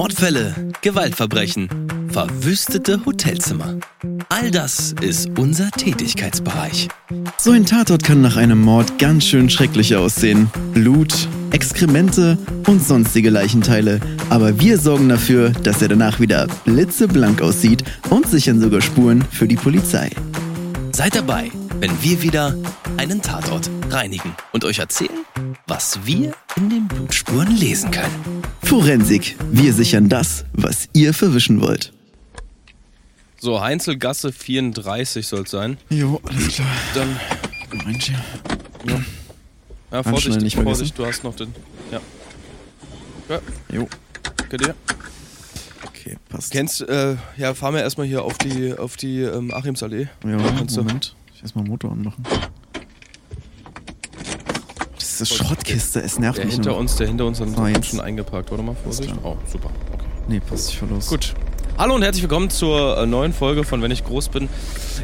Mordfälle, Gewaltverbrechen, verwüstete Hotelzimmer. All das ist unser Tätigkeitsbereich. So ein Tatort kann nach einem Mord ganz schön schrecklich aussehen. Blut, Exkremente und sonstige Leichenteile. Aber wir sorgen dafür, dass er danach wieder blitzeblank aussieht und sichern sogar Spuren für die Polizei. Seid dabei, wenn wir wieder einen Tatort reinigen und euch erzählen, was wir in den Blutspuren lesen können. Forensik. Wir sichern das, was ihr verwischen wollt. So, Heinzelgasse 34 soll es sein. Jo, alles klar. Dann, Mensch, ja. ja, ja Vorsicht, nicht vergessen. Vorsicht, du hast noch den. Ja. Ja, Jo, danke dir. okay, passt. Kennst, äh, ja, fahren wir erstmal hier auf die, auf die ähm, Achimsallee. Ja, Kannst du- Moment. Ich erstmal Motor anmachen. Das ist eine Schrottkiste, es nervt Der mich hinter nur. uns, der hinter uns hat jetzt. schon eingeparkt. Warte mal, Vorsicht. Oh, super. Okay. Nee, passt, ich fahr los. Gut. Hallo und herzlich willkommen zur äh, neuen Folge von Wenn ich groß bin.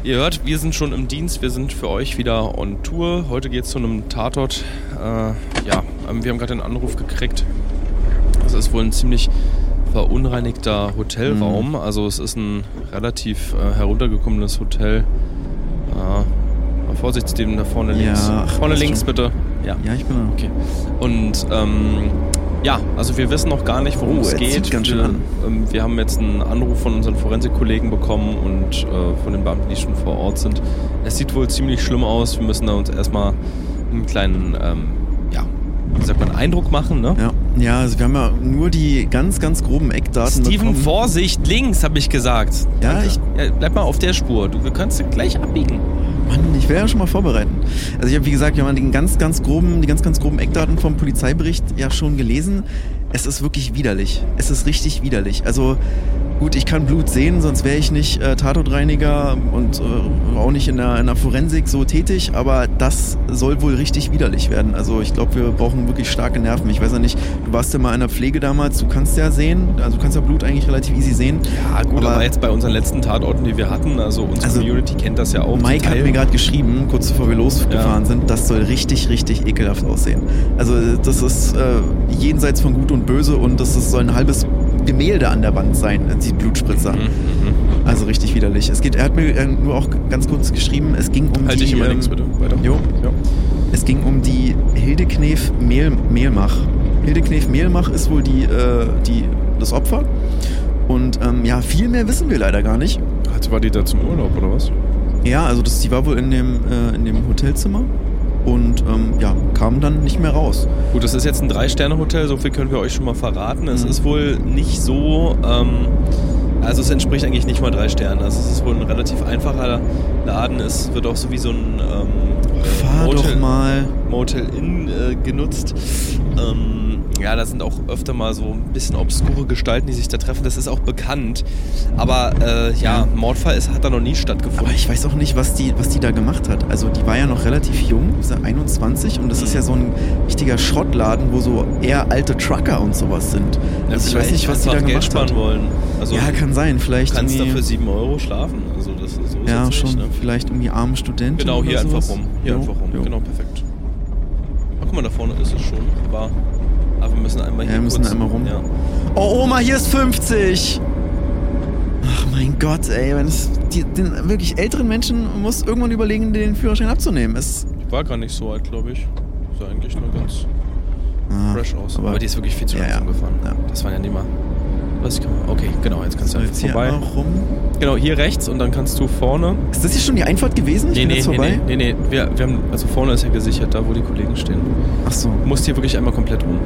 Ihr hört, wir sind schon im Dienst, wir sind für euch wieder on Tour. Heute geht es zu einem Tatort. Äh, ja, ähm, wir haben gerade einen Anruf gekriegt. Es ist wohl ein ziemlich verunreinigter Hotelraum. Also es ist ein relativ äh, heruntergekommenes Hotel. Äh, Vorsicht, dem da vorne Ja, links. ach, vorne links schon. bitte. Ja. Ja, ich bin da. Okay. Und ähm, ja, also wir wissen noch gar nicht, worum Oh, es geht. ganz schön wir, an. Ähm, wir haben jetzt einen Anruf von unseren Forensikkollegen bekommen und äh, von den Beamten, die schon vor Ort sind. Es sieht wohl ziemlich schlimm aus. Wir müssen da uns erstmal einen kleinen, ähm, ja, wie sagt man, Eindruck machen. Ne? Ja. Ja, also wir haben ja nur die ganz, ganz groben Eckdaten Steven, bekommen. Vorsicht, links, habe ich gesagt. Ja, ich- Ja, bleib mal auf der Spur. Du, wir können gleich abbiegen. Mann, ich will ja schon mal vorbereiten. Also ich habe, wie gesagt, wir haben die ganz, ganz groben, die ganz, ganz groben Eckdaten vom Polizeibericht ja schon gelesen. Es ist wirklich widerlich. Es ist richtig widerlich. Also gut, ich kann Blut sehen, sonst wäre ich nicht äh, Tatortreiniger und äh, auch nicht in der, in der Forensik so tätig. Aber das soll wohl richtig widerlich werden. Also ich glaube, wir brauchen wirklich starke Nerven. Ich weiß ja nicht, du warst ja mal in der Pflege damals. Du kannst ja sehen, also du kannst ja Blut eigentlich relativ easy sehen. Ja, gut, aber, Aber- jetzt bei unseren letzten Tatorten, die wir hatten, also unsere Also, Community kennt das ja auch. Mike hat mir gerade geschrieben, kurz bevor wir losgefahren Ja. sind, das soll richtig, richtig ekelhaft aussehen. Also das ist äh, jenseits von Gut und Böse und das ist, soll ein halbes Gemälde an der Wand sein, die Blutspritzer. Mhm, mhm. Also richtig widerlich. Es geht, er hat mir äh, nur auch ganz kurz geschrieben, es ging um Halt die... dich immer ähm, links bitte. Weiter. Jo. Ja. Es ging um die Hilde Knef Mehl, Mehlmach. Hilde Knef Mehlmach ist wohl die, äh, die, das Opfer. Und ähm, ja, viel mehr wissen wir leider gar nicht. Also war die da zum Urlaub oder was? Ja, also das, die war wohl in dem, äh, in dem Hotelzimmer und ähm, ja, kam dann nicht mehr raus. Gut, das ist jetzt ein Drei-Sterne-Hotel, so viel können wir euch schon mal verraten. Es Mhm. ist wohl nicht so, ähm, also es entspricht eigentlich nicht mal drei Sternen. Also es ist wohl ein relativ einfacher Laden. Es wird auch so wie so ein ähm, Motel Inn äh, genutzt. Ähm, ja, da sind auch öfter mal so ein bisschen obskure Gestalten, die sich da treffen. Das ist auch bekannt. Aber äh, ja. Mordfall ist, hat da noch nie stattgefunden. Aber ich weiß auch nicht, was die, was die da gemacht hat. Also die war ja noch relativ jung, ist ja 21 und das ist ja so ein richtiger Schrottladen, wo so eher alte Trucker und sowas sind. Ja, also ich weiß nicht, was die da Geld gemacht sparen hat. wollen. Also, ja, kann sein. Vielleicht Du kannst da irgendwie- für 7 Euro schlafen. Also das ist so ist ja schon. Nicht, ne? Vielleicht irgendwie arme Studenten. Genau, hier einfach rum. Hier Jo, einfach rum. jo. Genau, perfekt. Guck mal, da vorne ist es schon. Aber, aber wir müssen einmal Ja, hier wir müssen kurz, einmal rum. Ja. Oh, Oma, hier ist 50! Ach mein Gott, ey, wenn es die, den wirklich älteren Menschen muss irgendwann überlegen, den Führerschein abzunehmen. Es, Die war gar nicht so alt, glaube ich. Sah eigentlich nur ganz ah, fresh aus. aber- Aber, die ist wirklich viel zu Ja, langsam ja. gefahren. Ja. Das waren ja nicht mal. Was kann man, okay, genau, jetzt kannst du einfach hier vorbei. einmal rum. Genau, hier rechts und dann kannst du vorne. Ist das hier schon die Einfahrt gewesen? Ich Nee, bin nee, jetzt nee, vorbei. nee, nee, nee. Wir, wir haben, also vorne ist ja gesichert, da wo die Kollegen stehen. Ach so. Musst hier wirklich einmal komplett rum.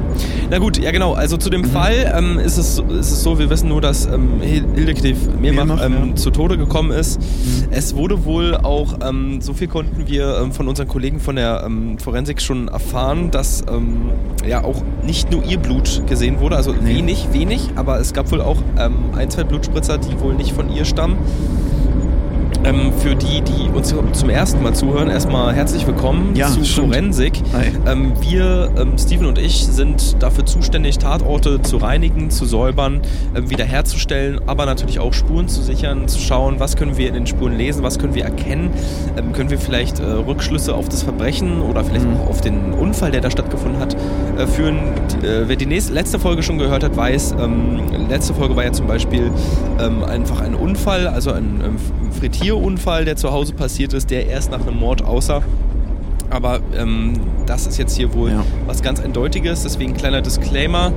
Na gut, ja genau. Also zu Mhm. dem Fall ähm, ist, es, ist es so, wir wissen nur, dass ähm, Hil- Hilde Knef Mehrmach Mehrmach, ähm, ja. zu Tode gekommen ist. Mhm. Es wurde wohl auch, ähm, so viel konnten wir ähm, von unseren Kollegen von der ähm, Forensik schon erfahren, dass ähm, ja auch nicht nur ihr Blut gesehen wurde, also Nee. wenig, wenig, aber es gab wohl auch ein, zwei Blutspritzer, die wohl nicht von ihr stammen. там. Ähm, für die, die uns zum ersten Mal zuhören, erstmal herzlich willkommen Ja, zu stimmt. Forensik. Ähm, wir, ähm, Steven und ich, sind dafür zuständig, Tatorte zu reinigen, zu säubern, ähm, wiederherzustellen, aber natürlich auch Spuren zu sichern, zu schauen, was können wir in den Spuren lesen, was können wir erkennen, ähm, können wir vielleicht äh, Rückschlüsse auf das Verbrechen oder vielleicht Mhm. auch auf den Unfall, der da stattgefunden hat, äh, führen. Die, äh, wer die nächste, letzte Folge schon gehört hat, weiß, ähm, letzte Folge war ja zum Beispiel ähm, einfach ein Unfall, also ein, ähm, Frittierunfall, der zu Hause passiert ist, der erst nach einem Mord aussah. Aber ähm, das ist jetzt hier wohl Ja. was ganz Eindeutiges, deswegen kleiner Disclaimer.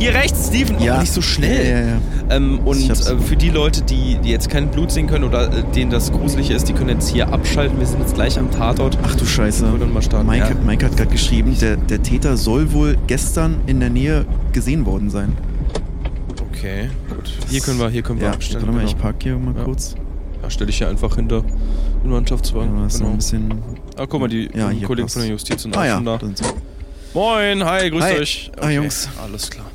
Hier rechts, Steven, oh, nicht so schnell. Ja, ja, ja. Ähm, und äh, für die Leute, die, die jetzt kein Blut sehen können oder äh, denen das gruselig ist, die können jetzt hier abschalten. Wir sind jetzt gleich am Tatort. Ach du Scheiße. Mike, ja. Mike hat gerade geschrieben, der, der Täter soll wohl gestern in der Nähe gesehen worden sein. Okay, gut. Hier können wir, hier können wir Ja, abstellen. warte mal, genau. ich park hier mal Ja. kurz. Ja, stell dich hier einfach hinter den Mannschaftswagen. Ja, genau. ein bisschen. Ah, guck mal, die Ja, Kollegen passt. von der Justiz sind Ah auch ja, schon da. Moin, hi, grüßt Hi. euch. Ah, Jungs. Alles klar.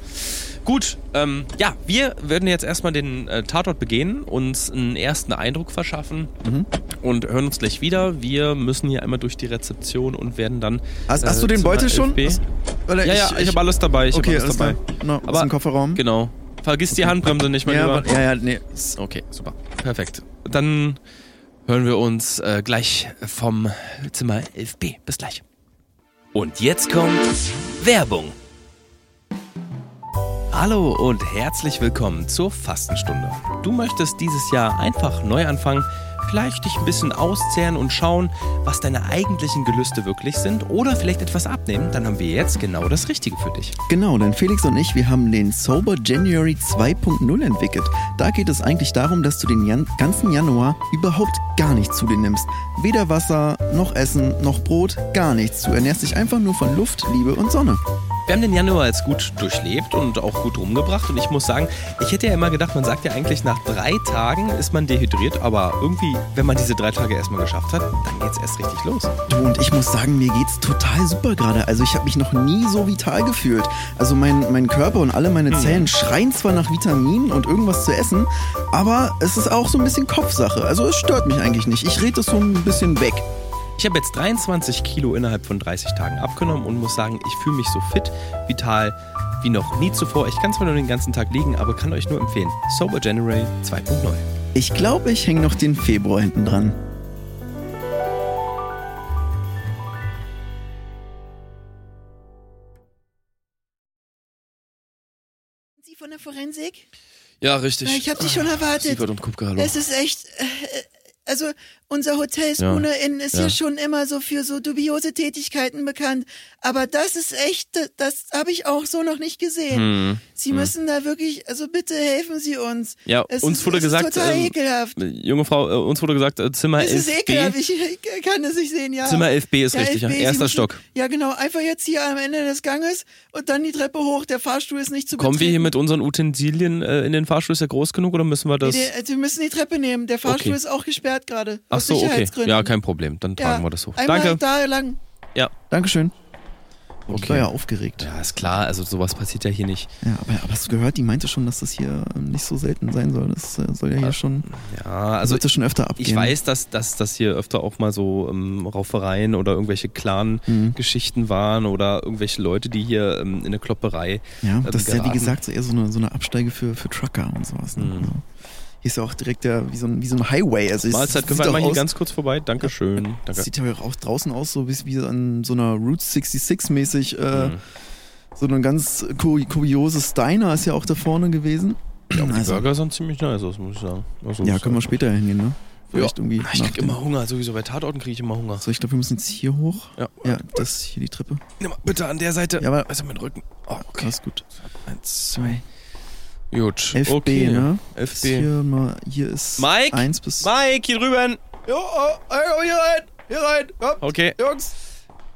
Gut, ähm, ja, wir werden jetzt erstmal den äh, Tatort begehen, uns einen ersten Eindruck verschaffen Mhm. und hören uns gleich wieder. Wir müssen hier einmal durch die Rezeption und werden dann. Hast, hast äh, du den Beutel schon? 11b. Hast- Ja, ja, ich, habe alles dabei. Ich Okay, hab alles dabei. No, Aber- aus dem Kofferraum. Genau. Vergiss die Handbremse nicht, mein ja, Lieber. ja, ja, nee. Okay, super. Perfekt. Dann hören wir uns äh, gleich vom Zimmer 11b. Bis gleich. Und jetzt kommt Werbung. Hallo und herzlich willkommen zur Fastenstunde. Du möchtest dieses Jahr einfach neu anfangen, vielleicht dich ein bisschen auszehren und schauen, was deine eigentlichen Gelüste wirklich sind oder vielleicht etwas abnehmen, dann haben wir jetzt genau das Richtige für dich. Genau, denn Felix und ich, wir haben den Sober January 2.0 entwickelt. Da geht es eigentlich darum, dass du den Jan ganzen Januar überhaupt gar nichts zu dir nimmst. Weder Wasser, noch Essen, noch Brot, gar nichts. Du ernährst dich einfach nur von Luft, Liebe und Sonne. Wir haben den Januar jetzt gut durchlebt und auch gut rumgebracht und ich muss sagen, ich hätte ja immer gedacht, man sagt ja eigentlich nach drei Tagen ist man dehydriert, aber irgendwie, wenn man diese drei Tage erstmal geschafft hat, dann geht's erst richtig los. Du und ich muss sagen, mir geht's total super gerade. Also ich habe mich noch nie so vital gefühlt. Also mein, mein Körper und alle meine Zellen schreien zwar nach Vitaminen und irgendwas zu essen, aber es ist auch so ein bisschen Kopfsache. Also es stört mich eigentlich nicht. Ich rede das so ein bisschen weg. Ich habe jetzt 23 Kilo innerhalb von 30 Tagen abgenommen und muss sagen, ich fühle mich so fit, vital wie noch nie zuvor. Ich kann zwar nur den ganzen Tag liegen, aber kann euch nur empfehlen. Sober January 2.0. Ich glaube, ich hänge noch den Februar hinten dran. Sie von der Forensik? Ja, richtig. Ich hab dich schon erwartet. Sievert und Kupke, hallo. Es ist echt, äh, also unser Hotel Ja, Spooner Inn ist ja. ja. schon immer so für so dubiose Tätigkeiten bekannt. Aber das ist echt, das habe ich auch so noch nicht gesehen. Hm. Sie müssen da wirklich, also bitte helfen Sie uns. Ja, es uns ist, wurde es gesagt, ist total ähm, ekelhaft. Junge Frau, äh, uns wurde gesagt, äh, Zimmer Es ist 11b. ekelhaft, ich, ich kann es nicht sehen, ja. Zimmer 11b ist Ja, richtig, ja. 11b, Sie Erster müssen- Stock. Ja, genau, einfach jetzt hier am Ende des Ganges und dann die Treppe hoch. Der Fahrstuhl ist nicht zu Kommen wir hier betreten. mit unseren Utensilien äh, in den Fahrstuhl? Ist er groß genug oder müssen wir das... Nee, die- Sie müssen die Treppe nehmen. Der Fahrstuhl Okay. ist auch gesperrt gerade. Ach so, okay. Ja, kein Problem. Dann tragen Ja, wir das hoch. Einmal Danke. da lang. Ja. Dankeschön. Ich Okay. war ja aufgeregt. Ja, ist klar. Also sowas passiert ja hier nicht. Ja, aber, aber hast du gehört, die meinte schon, dass das hier ähm, nicht so selten sein soll. Das äh, soll ja hier schon, Ja, also sollte schon öfter abgehen. Ich weiß, dass, dass, dass hier öfter auch mal so ähm, Raufereien oder irgendwelche Mhm. Clan-Geschichten waren oder irgendwelche Leute, die hier ähm, in eine Klopperei. Ja, ähm, das ist ja wie gesagt so eher so eine, so eine Absteige für, für Trucker und sowas. Ne? Mhm. Also, hier ist ja auch direkt der, wie, so ein, wie so ein Highway. Also Mahlzeit, können wir mal hier ganz kurz vorbei? Dankeschön. Danke. Sieht ja auch draußen aus, so wie, wie an so einer Route 66 mäßig. Äh, Mhm. So ein ganz ku- kurioses Diner ist ja auch da vorne gewesen. Ja, aber die Also- Burger sahen ziemlich nice aus, muss ich sagen. Also, Ja, können wir später hingehen, ne? Vielleicht irgendwie. Ah, Ich krieg immer Hunger, sowieso bei Tatorten kriege ich immer Hunger. So, ich glaube, wir müssen jetzt hier hoch. Ja, Ja, das ist hier die Treppe. Nimm mal bitte an der Seite. Ja, aber- also mein Rücken. Oh, okay. Alles gut. Eins, zwei. Gut. 11b, okay. ne? 11b. Hier, mal, hier ist Mike? 1 bis. Mike, hier drüben. Jo, oh, oh, hier rein, hier rein, komm, Okay. Jungs.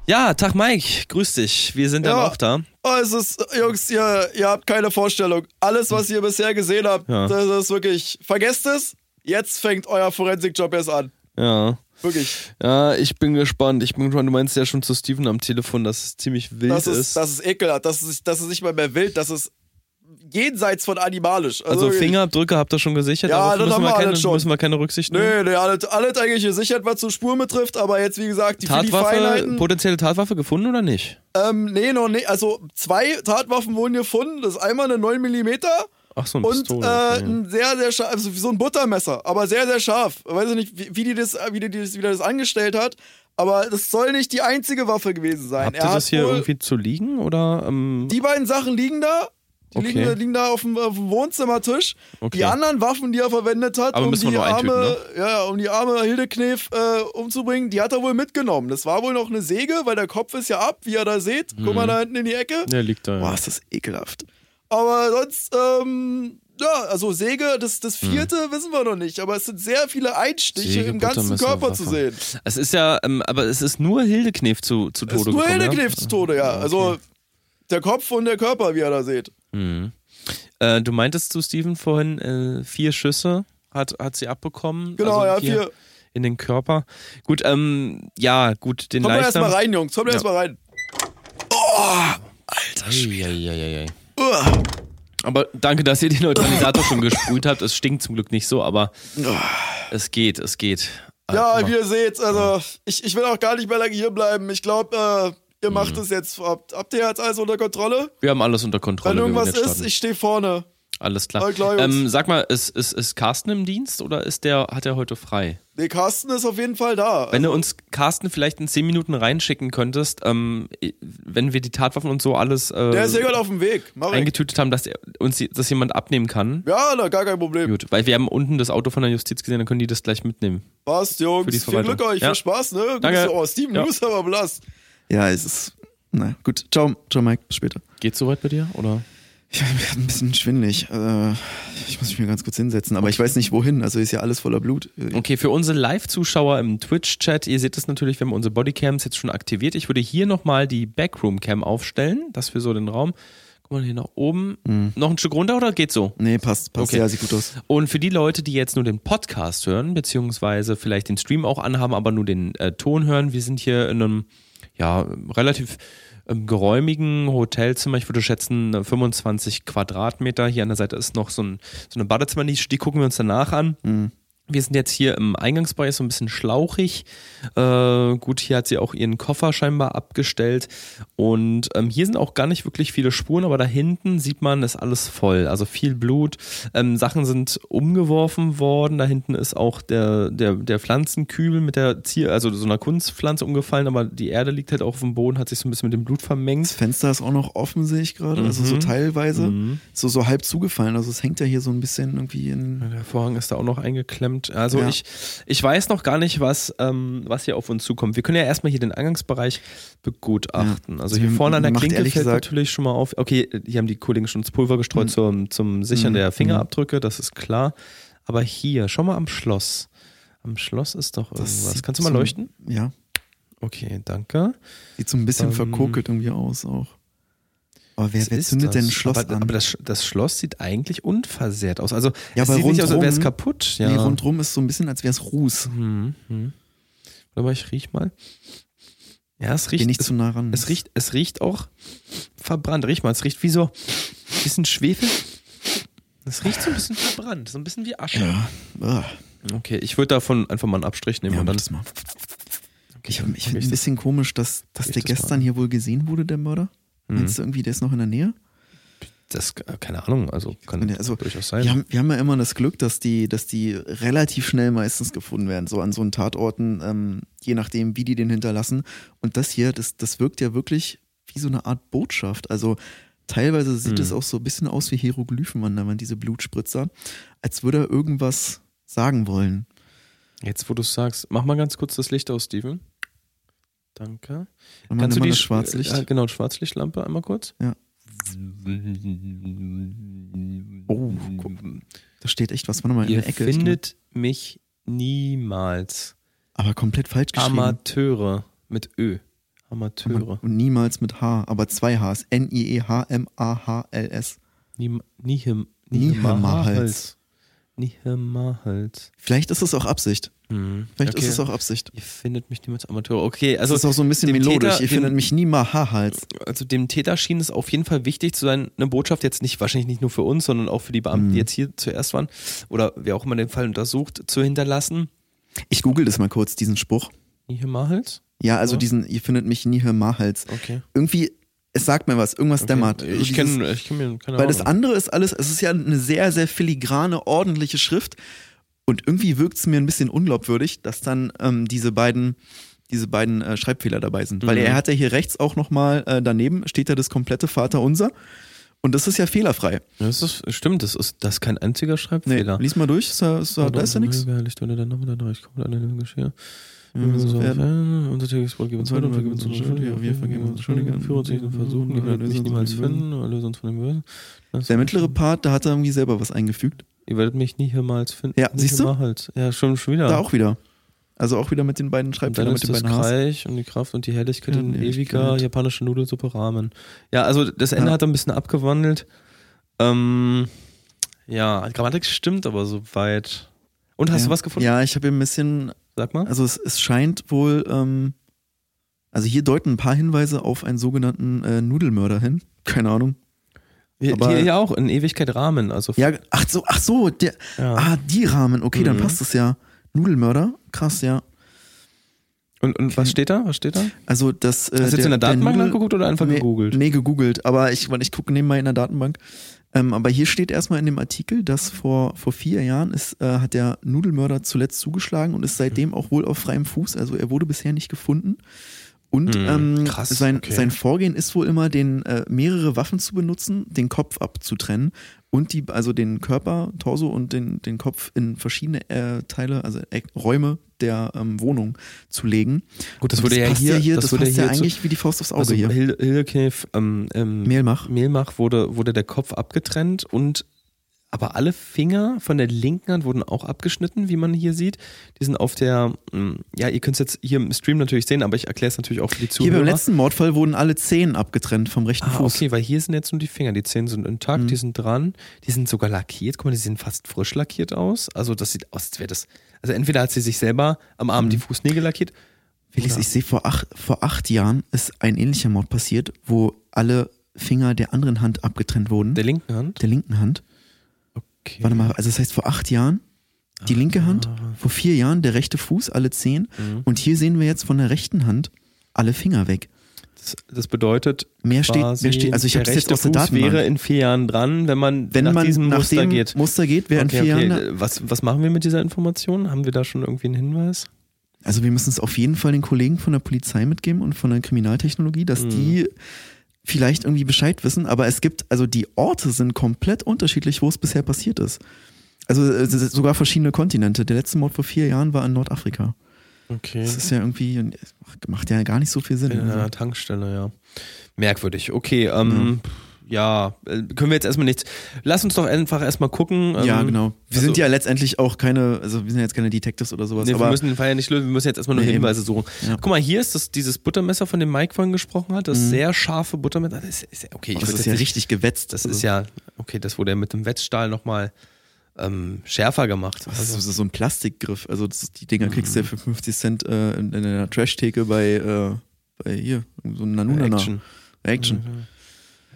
Ja, Tag Mike, grüß dich. Wir sind dann Ja. auch da. Oh, es ist, Jungs, ihr, ihr habt keine Vorstellung. Alles, was ihr bisher gesehen habt, Ja. das ist wirklich. Vergesst es. Jetzt fängt euer Forensikjob erst an. Ja. Wirklich. Ja, ich bin gespannt. Ich bin gespannt. Du meinst ja schon zu Steven am Telefon, dass es ziemlich wild Das ist. ist, das ist ekelhaft. Das ist, das ist nicht mal mehr wild. Das ist jenseits von animalisch. Also Fingerabdrücke habt ihr schon gesichert, Ja, darauf das müssen haben wir, keine, schon. müssen wir keine Rücksicht nehmen. Nee, nee, alles, alles eigentlich gesichert, was zur Spur betrifft, aber jetzt, wie gesagt, die, die Tatwaffe, potenzielle Tatwaffe gefunden oder nicht? Ähm, nee, noch nicht. Also zwei Tatwaffen wurden gefunden. Das ist einmal eine 9 mm Ach so, ein und Pistole. äh, okay. ein sehr, sehr scharf, also so ein Buttermesser, aber sehr, sehr scharf. Ich weiß nicht, wie, wie, die das, wie, die das, wie der das angestellt hat, aber das soll nicht die einzige Waffe gewesen sein. Habt ihr das hier irgendwie zu liegen oder? Ähm, Die beiden Sachen liegen da. Die Okay. liegen, liegen da auf dem, auf dem Wohnzimmertisch. Okay. Die anderen Waffen, die er verwendet hat, um die, arme, eintüten, ja, um die arme Hilde Knef äh, umzubringen, die hat er wohl mitgenommen. Das war wohl noch eine Säge, weil der Kopf ist ja ab, wie ihr da seht. Guck Mhm. mal da hinten in die Ecke. der liegt da. Boah, ist das ekelhaft. Aber sonst, ähm, ja, also Säge, das, das vierte wissen wir noch nicht, aber es sind sehr viele Einstiche Hm. Säge, im ganzen Körper zu sehen. Es ist ja, ähm, aber es ist nur Hildeknef zu, zu Es Tode ist nur gekommen. Hilde ja? Zu Tode, ja. Okay. Der Kopf und der Körper, wie ihr da seht. Mhm. Äh, du meintest zu Steven vorhin, äh, vier Schüsse hat, hat sie abbekommen. Genau, also ja, vier. In den Körper. Gut, ähm, ja, gut, den Kommt Leichnam. erstmal rein, Jungs. Kommt Ja. erstmal rein. Eieieiei. Uah. Aber danke, dass ihr den Neutralisator schon gesprüht habt. Es stinkt zum Glück nicht so, aber es geht, es geht. Ja, mal. wie ihr seht, also ich, ich will auch gar nicht mehr lange hier bleiben. Ich glaube, äh, ihr macht es jetzt. Habt, habt ihr jetzt alles unter Kontrolle? wir haben alles unter Kontrolle. Wenn irgendwas ist, starten. ich stehe vorne. alles klar. Ähm, sag mal, ist, ist, ist Carsten im Dienst oder ist der, hat er heute frei? Nee, Carsten ist auf jeden Fall da. Wenn du uns Carsten vielleicht in 10 Minuten reinschicken könntest, ähm, wenn wir die Tatwaffen und so alles äh, der ist ja auf dem Weg. Mach ich. eingetütet haben, dass er, uns das jemand abnehmen kann. Ja, na, gar kein Problem. Gut, weil wir haben unten das Auto von der Justiz gesehen, dann können die das gleich mitnehmen. Passt, Jungs. Für die Viel. Glück euch. Ja. Viel Spaß, ne? Danke. oh, Steven, Ja. du bist aber blass. Ja, es ist. Na gut. Ciao, ciao, Mike. Bis später. Geht's soweit bei dir? Oder? Ich bin ein bisschen schwindelig. Äh, ich muss mich mir ganz kurz hinsetzen, aber ich weiß nicht wohin. Also ist ja alles voller Blut. Okay, für unsere Live-Zuschauer im Twitch-Chat, ihr seht es natürlich, wir haben unsere Bodycams jetzt schon aktiviert. Ich würde hier nochmal die Backroom-Cam aufstellen, das für so den Raum. Guck mal hier nach oben. Noch ein Stück runter oder geht so? Nee, passt, passt. Okay. Ja, sieht gut aus. Und für die Leute, die jetzt nur den Podcast hören, beziehungsweise vielleicht den Stream auch anhaben, aber nur den äh, Ton hören, wir sind hier in einem ja, relativ ähm, geräumigen Hotelzimmer. Ich würde schätzen äh, 25 Quadratmeter. Hier an der Seite ist noch so, ein, so eine Badezimmernische, die gucken wir uns danach an. Wir sind jetzt hier im Eingangsbereich so ein bisschen schlauchig. Äh, gut, hier hat sie auch ihren Koffer scheinbar abgestellt. Und ähm, hier sind auch gar nicht wirklich viele Spuren, aber da hinten sieht man, ist alles voll. Also viel Blut. Ähm, Sachen sind umgeworfen worden. Da hinten ist auch der, der, der Pflanzenkübel mit der Zier, also so einer Kunstpflanze umgefallen, aber die Erde liegt halt auch auf dem Boden, hat sich so ein bisschen mit dem Blut Das vermengt. Fenster ist auch noch offen, sehe ich gerade. Also so Mhm. teilweise. Mhm. So, so halb zugefallen. Also es hängt ja hier so ein bisschen irgendwie in. Der Vorhang ist da auch noch eingeklemmt. Also Ja. ich, ich weiß noch gar nicht, was, ähm, was hier auf uns zukommt. Wir können ja erstmal hier den Eingangsbereich begutachten. Ja. Also hier vorne an der Klinke fällt gesagt- natürlich schon mal auf. Okay, hier haben die Kollegen schon das Pulver gestreut Mhm. zum, zum Sichern Mhm. der Fingerabdrücke, das ist klar. Aber hier, schau mal am Schloss. Am Schloss ist doch irgendwas. Kannst du mal so- leuchten? Ja. Okay, danke. Sieht so ein bisschen Ähm, verkokelt irgendwie aus auch. Aber wer, Was wer ist zündet das? denn ein Schloss aber, an? Aber das, das Schloss sieht eigentlich unversehrt aus. Also Ja, es aber sieht nicht aus, als wäre es rundrum- kaputt. Ja. Nee, rundrum ist so ein bisschen, als wäre es Ruß. Hm, hm. Warte mal, ich riech mal. Ja, es riecht, Geh nicht es, zu nah ran. es riecht, es riecht auch verbrannt. Riech mal, es riecht wie so ein bisschen Schwefel. Es riecht so ein bisschen verbrannt, so ein bisschen wie Asche. Ja. Ah. Okay, ich würde davon einfach mal einen Abstrich nehmen Ja, und dann. das mal. Ich, dann ich mach finde ich ein bisschen komisch, dass, dass Ich der das mal gestern an. hier wohl gesehen wurde, der Mörder. Mhm. Meinst du irgendwie, der ist noch in der Nähe? Das, äh, keine Ahnung, also kann Ja, also, durchaus sein. Wir haben, wir haben ja immer das Glück, dass die, dass die relativ schnell meistens gefunden werden, so an so einen Tatorten, ähm, je nachdem, wie die den hinterlassen. Und das hier, das, das wirkt ja wirklich wie so eine Art Botschaft. Also teilweise sieht Mhm. es auch so ein bisschen aus wie Hieroglyphen, man, man diese Blutspritzer, als würde er irgendwas sagen wollen. Jetzt, wo du es sagst, mach mal ganz kurz das Licht aus, Steven. Danke. Und Kannst du die Schwarzlicht? Äh, genau, Schwarzlichtlampe einmal kurz. Ja. Oh, guck. Da steht echt was, warte mal, in Ihr der Ecke. Findet mich niemals. aber komplett falsch geschrieben. Amateure mit Ö. Amateure. Und niemals mit H, aber zwei Hs. N-I-E-H-M-A-H-L-S. Niemals. Niemals. Niemals. Vielleicht ist es auch Absicht. Vielleicht Okay. ist es auch Absicht. Ihr findet mich niemals Amateur. Okay, also es ist auch so ein bisschen melodisch. Täter- Ihr findet dem- mich nie mal Haarhals. also dem Täter schien es auf jeden Fall wichtig zu sein, eine Botschaft jetzt nicht, wahrscheinlich nicht nur für uns, sondern auch für die Beamten, Mhm. die jetzt hier zuerst waren oder wer auch immer den Fall untersucht, zu hinterlassen. Ich google das mal kurz, diesen Spruch. Hier Mahals? Ja, also Ja. diesen, ihr findet mich nie hier Mahals. Okay. Irgendwie, es sagt mir was, irgendwas dämmert. Okay. Also Ich kenne ich kenn mir keine Weil das Ahnung. andere ist alles, es ist ja eine sehr, sehr filigrane, ordentliche Schrift. Und irgendwie wirkt es mir ein bisschen unglaubwürdig, dass dann ähm, diese beiden, diese beiden äh, Schreibfehler dabei sind. Weil Mhm. er hat ja hier rechts auch nochmal äh, daneben, steht ja das komplette Vaterunser. Und das ist ja fehlerfrei. Das ist, stimmt, das ist, das ist kein einziger Nee, Schreibfehler. lies mal durch, ist da, ist da, da ist ja nichts. Licht unter der Name der Reich kommt an den Geschirr. Unser tägliches Brot geben uns heute und vergeben uns unsere Schuld. Wir vergeben uns Schuldigen. Führe uns nicht in Versuchen, die werden mich niemals finden. Erlöse uns von dem Bösen. Der mittlere Part, da hat er irgendwie selber was eingefügt. Ihr werdet mich nie hiemals finden. Ja, siehst du? hiemals. Ja, schon, schon wieder. Da auch wieder. Also auch wieder mit den beiden Schreibfehlern, mit den das beiden Haars. Reich und die Kraft und die Herrlichkeit Ja, in ewiger japanischer Nudelsuppe Ramen. Ja, also das Ende Ja. hat er ein bisschen abgewandelt. Ähm, ja, Grammatik stimmt aber soweit. Und hast ja. du was gefunden? Ja, ich habe ein bisschen Sag mal. Also es, es scheint wohl, ähm, also hier deuten ein paar Hinweise auf einen sogenannten äh, Nudelmörder hin. Keine Ahnung. Hier, aber- hier ja auch, in Ewigkeit Rahmen. Also Ja, ach so, ach so, der, Ja. ah, die Rahmen, okay, dann Mhm. passt es ja. Nudelmörder, krass, ja. Und, und was steht da? Was steht da? Also das. Äh, Hast du jetzt in der Datenbank nachgeguckt oder einfach nee, gegoogelt? Nee, gegoogelt. Aber ich, ich gucke nebenbei in der Datenbank. Ähm, aber hier steht erstmal in dem Artikel, dass vor, vor vier Jahren ist, äh, hat der Nudelmörder zuletzt zugeschlagen und ist seitdem auch wohl auf freiem Fuß. Also er wurde bisher nicht gefunden. Und Hm, ähm, krass, sein, okay. sein Vorgehen ist wohl immer, den äh, mehrere Waffen zu benutzen, den Kopf abzutrennen und die, also den Körper, Torso und den, den Kopf in verschiedene äh, Teile, also äh, Räume der ähm, Wohnung zu legen. Gut, das wurde ja passt hier, das, wurde passt ja hier zu- eigentlich wie die Faust aufs Auge also hier. Hilde, Hildekev, ähm, ähm, Mehlmach. Mehlmach wurde, wurde der Kopf abgetrennt und aber alle Finger von der linken Hand wurden auch abgeschnitten, wie man hier sieht. Die sind auf der, mh, ja, ihr könnt es jetzt hier im Stream natürlich sehen, aber ich erkläre es natürlich auch für die Zuhörer. Hier beim letzten Mordfall wurden alle Zehen abgetrennt vom rechten Ah, Fuß. okay, weil hier sind jetzt nur die Finger. Die Zehen sind intakt, Mhm. die sind dran, die sind sogar lackiert. Guck mal, die sehen fast frisch lackiert aus. Also das sieht aus, als wäre das. Also entweder hat sie sich selber am Arm Mhm. die Fußnägel lackiert. Felix, Oder- ich sehe, vor acht, vor acht Jahren ist ein ähnlicher Mord passiert, wo alle Finger der anderen Hand abgetrennt wurden. Der linken Hand. der linken Hand. Okay. Warte mal, also das heißt vor acht Jahren die linke Hand, vor vier Jahren der rechte Fuß, alle Zehen. Mhm. Und hier sehen wir jetzt von der rechten Hand alle Finger weg. Das, das bedeutet, Mehr steht, mehr steht also ich habe jetzt aus der Fuß wäre Datenbank. in vier Jahren dran, wenn man Wenn nach man diesem nach Muster geht. Muster geht, wäre Okay, in vier okay. Jahren. Was, was machen wir mit dieser Information? Haben wir da schon irgendwie einen Hinweis? Also wir müssen es auf jeden Fall den Kollegen von der Polizei mitgeben und von der Kriminaltechnologie, dass Mhm. die vielleicht irgendwie Bescheid wissen, aber es gibt, also die Orte sind komplett unterschiedlich, wo es bisher passiert ist. Also äh, sogar verschiedene Kontinente. Der letzte Mord vor vier Jahren war in Nordafrika. Okay. Das ist ja irgendwie, macht ja gar nicht so viel Sinn. In Also, einer Tankstelle, ja. Merkwürdig. Okay, ähm, ja, äh, können wir jetzt erstmal nichts. Lass uns doch einfach erstmal gucken. ja, ähm, genau. Wir also- sind ja letztendlich auch keine, also wir sind ja jetzt keine Detectives oder sowas, Nee, wir aber müssen den Fall ja nicht lösen, wir müssen jetzt erstmal nur Nee. Hinweise suchen. Ja. Guck mal, hier ist das, dieses Buttermesser, von dem Mike vorhin gesprochen hat, das Mhm. sehr scharfe Buttermesser. Das ist, ja- okay, ich das würde ist ja nicht, richtig gewetzt. Das ist ja, okay, das wurde ja mit dem Wetzstahl nochmal ähm, schärfer gemacht. Das ist Also, so ein Plastikgriff. Also das, die Dinger kriegst du ja für 50 Cent äh, in, in der Trash-Theke bei, äh, bei hier, so ein Nanunana. Action. Action.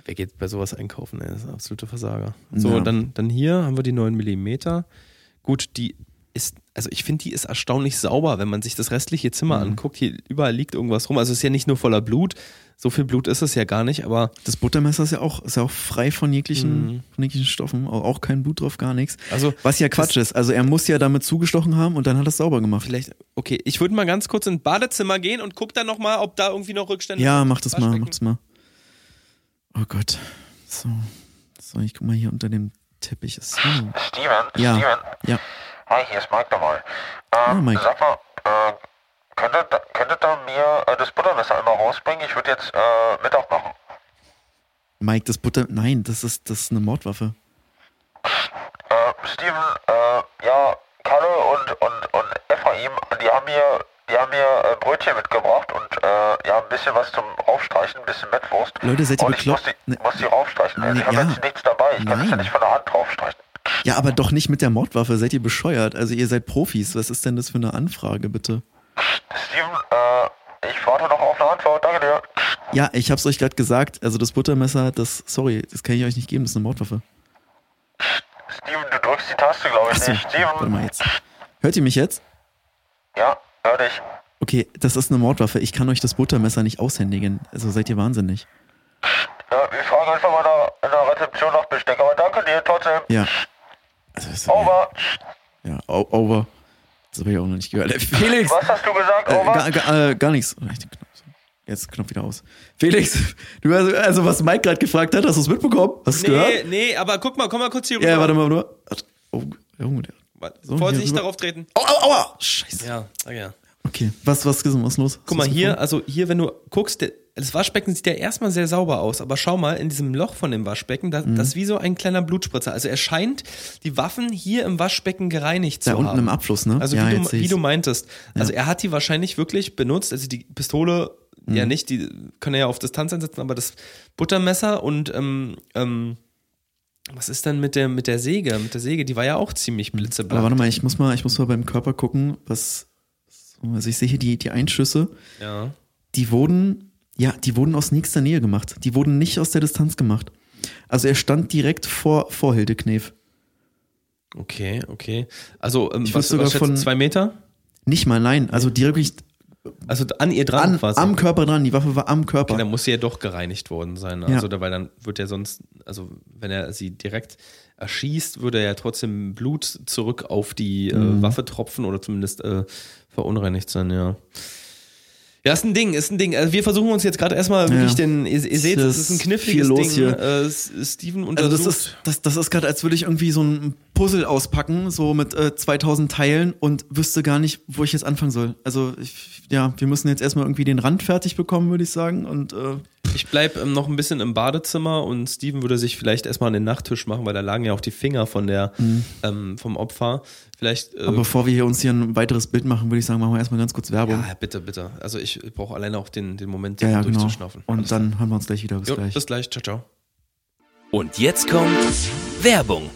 Wer geht bei sowas einkaufen? Ey? Das ist ein absoluter Versager. So, Ja. dann, dann hier haben wir die 9 mm. Gut, die ist, also ich finde, die ist erstaunlich sauber, wenn man sich das restliche Zimmer Mhm. anguckt. Hier überall liegt irgendwas rum. Also es ist ja nicht nur voller Blut. So viel Blut ist es ja gar nicht, aber Das Buttermesser ist ja auch, ist ja auch frei von jeglichen, Mhm. von jeglichen Stoffen, auch, auch kein Blut drauf, gar nichts. also Was ja Quatsch ist. Also er muss ja damit zugestochen haben und dann hat er es sauber gemacht. vielleicht, okay, ich würde mal ganz kurz ins Badezimmer gehen und guck dann nochmal, ob da irgendwie noch Rückstände Ja, sind. mach das mal, mach das mal. Oh Gott. So. So, ich guck mal hier unter dem Teppich ist. Steven, Ja. Steven. Ja. Hi, hier ist Mike nochmal. Ähm, Ah, Mike. Sag mal, äh, könntet, könntet ihr mir äh, das Buttermesser einmal rausbringen? Ich würde jetzt äh, Mittag machen. Mike, das Butter. Nein, das ist, das ist eine Mordwaffe. Äh, Steven, äh, ja, Kalle und, und, und Ephraim, die haben mir, die haben mir äh, Brötchen mitgebracht und äh, ja, ein bisschen was zum Raufstreichen, ein bisschen Mettwurst. Leute, seid ihr und ich muss bekloppt? die, Ne- muss die raufstreichen. Ne, ich habe ja. jetzt nichts dabei. Ich kann das ja nicht von der Hand draufstreichen. Ja, aber doch nicht mit der Mordwaffe. Seid ihr bescheuert? Also ihr seid Profis. Was ist denn das für eine Anfrage, bitte? Steven, äh, ich warte noch auf eine Antwort. Danke dir. Ja, ich hab's euch gerade gesagt. Also das Buttermesser, das, sorry, das kann ich euch nicht geben. Das ist eine Mordwaffe. Steven, du drückst die Taste, glaube ich Achso, nicht. warte Steven. mal jetzt. Hört ihr mich jetzt? Ja, hör dich. Okay, das ist eine Mordwaffe. Ich kann euch das Buttermesser nicht aushändigen. Also seid ihr wahnsinnig. Ja, wir fragen einfach mal da in der Rezeption nach Besteck, aber danke dir trotzdem. Ja. Also Over. Ja, over. Das habe ich auch noch nicht gehört. Felix! Was hast du gesagt? Äh, Over? gar, gar, äh, gar nichts. Ich. Jetzt Knopf wieder aus. Felix, du hast, also was Mike gerade gefragt hat, hast du es mitbekommen? Hast du es Nee, gehört? nee, aber guck mal, komm mal kurz hier rüber. Ja, warte mal nur. Oh, oh, der. So, Vorsicht, darauf treten. Aua, aua, aua. Scheiße. Ja, ja. Okay, was, was, was ist los? Guck mal hier, also hier, wenn du guckst, der, das Waschbecken sieht ja erstmal sehr sauber aus, aber schau mal in diesem Loch von dem Waschbecken, da, Mhm. das ist wie so ein kleiner Blutspritzer. Also er scheint die Waffen hier im Waschbecken gereinigt Da zu unten haben. im Abfluss, ne? Also Ja, wie, du, wie du meintest. Also er hat die wahrscheinlich wirklich benutzt, also die Pistole Mhm. ja nicht, die kann er ja auf Distanz einsetzen, aber das Buttermesser und ähm, ähm, was ist denn mit der mit der Säge? Mit der Säge, die war ja auch ziemlich Aber blitzeblank. warte mal, ich muss mal, ich muss mal beim Körper gucken, was. Also ich sehe hier die, die Einschüsse, Ja. die wurden, ja, die wurden aus nächster Nähe gemacht. Die wurden nicht aus der Distanz gemacht. Also er stand direkt vor, vor Hildeknef. Okay, okay. Also ähm, Ich was, sogar was von- zwei Meter? Nicht mal, nein. Also direkt Also an ihr dran an, quasi. am Körper dran. Die Waffe war am Körper. Okay, dann muss sie ja doch gereinigt worden sein. Ja. Also, da, weil dann wird er sonst, also wenn er sie direkt erschießt, würde er ja trotzdem Blut zurück auf die Mhm. äh, Waffe tropfen oder zumindest äh, verunreinigt sein, ja. Ja, ist ein Ding, ist ein Ding. Also wir versuchen uns jetzt gerade erstmal wirklich Ja. den, ihr, ihr seht, das ist ein kniffliges Ding. hier. Äh, Steven Also untersucht. das ist, das, das ist gerade, als würde ich irgendwie so ein Puzzle auspacken, so mit äh, 2000 Teilen und wüsste gar nicht, wo ich jetzt anfangen soll. Also ich, ja, wir müssen jetzt erstmal irgendwie den Rand fertig bekommen, würde ich sagen. Und äh, Ich bleib ähm, noch ein bisschen im Badezimmer und Steven würde sich vielleicht erstmal an den Nachttisch machen, weil da lagen ja auch die Finger von der, ähm, vom Opfer. Vielleicht. Äh, aber bevor wir hier uns hier ein weiteres Bild machen, würde ich sagen, machen wir erstmal ganz kurz Werbung. ja, bitte, bitte. Also ich brauche alleine auch den, den Moment, Ja, ja, genau. durchzuschnaufen. Und Alles dann hören wir uns gleich wieder. Bis klar. jo, gleich. bis gleich. Ciao, ciao. Und jetzt kommt Werbung.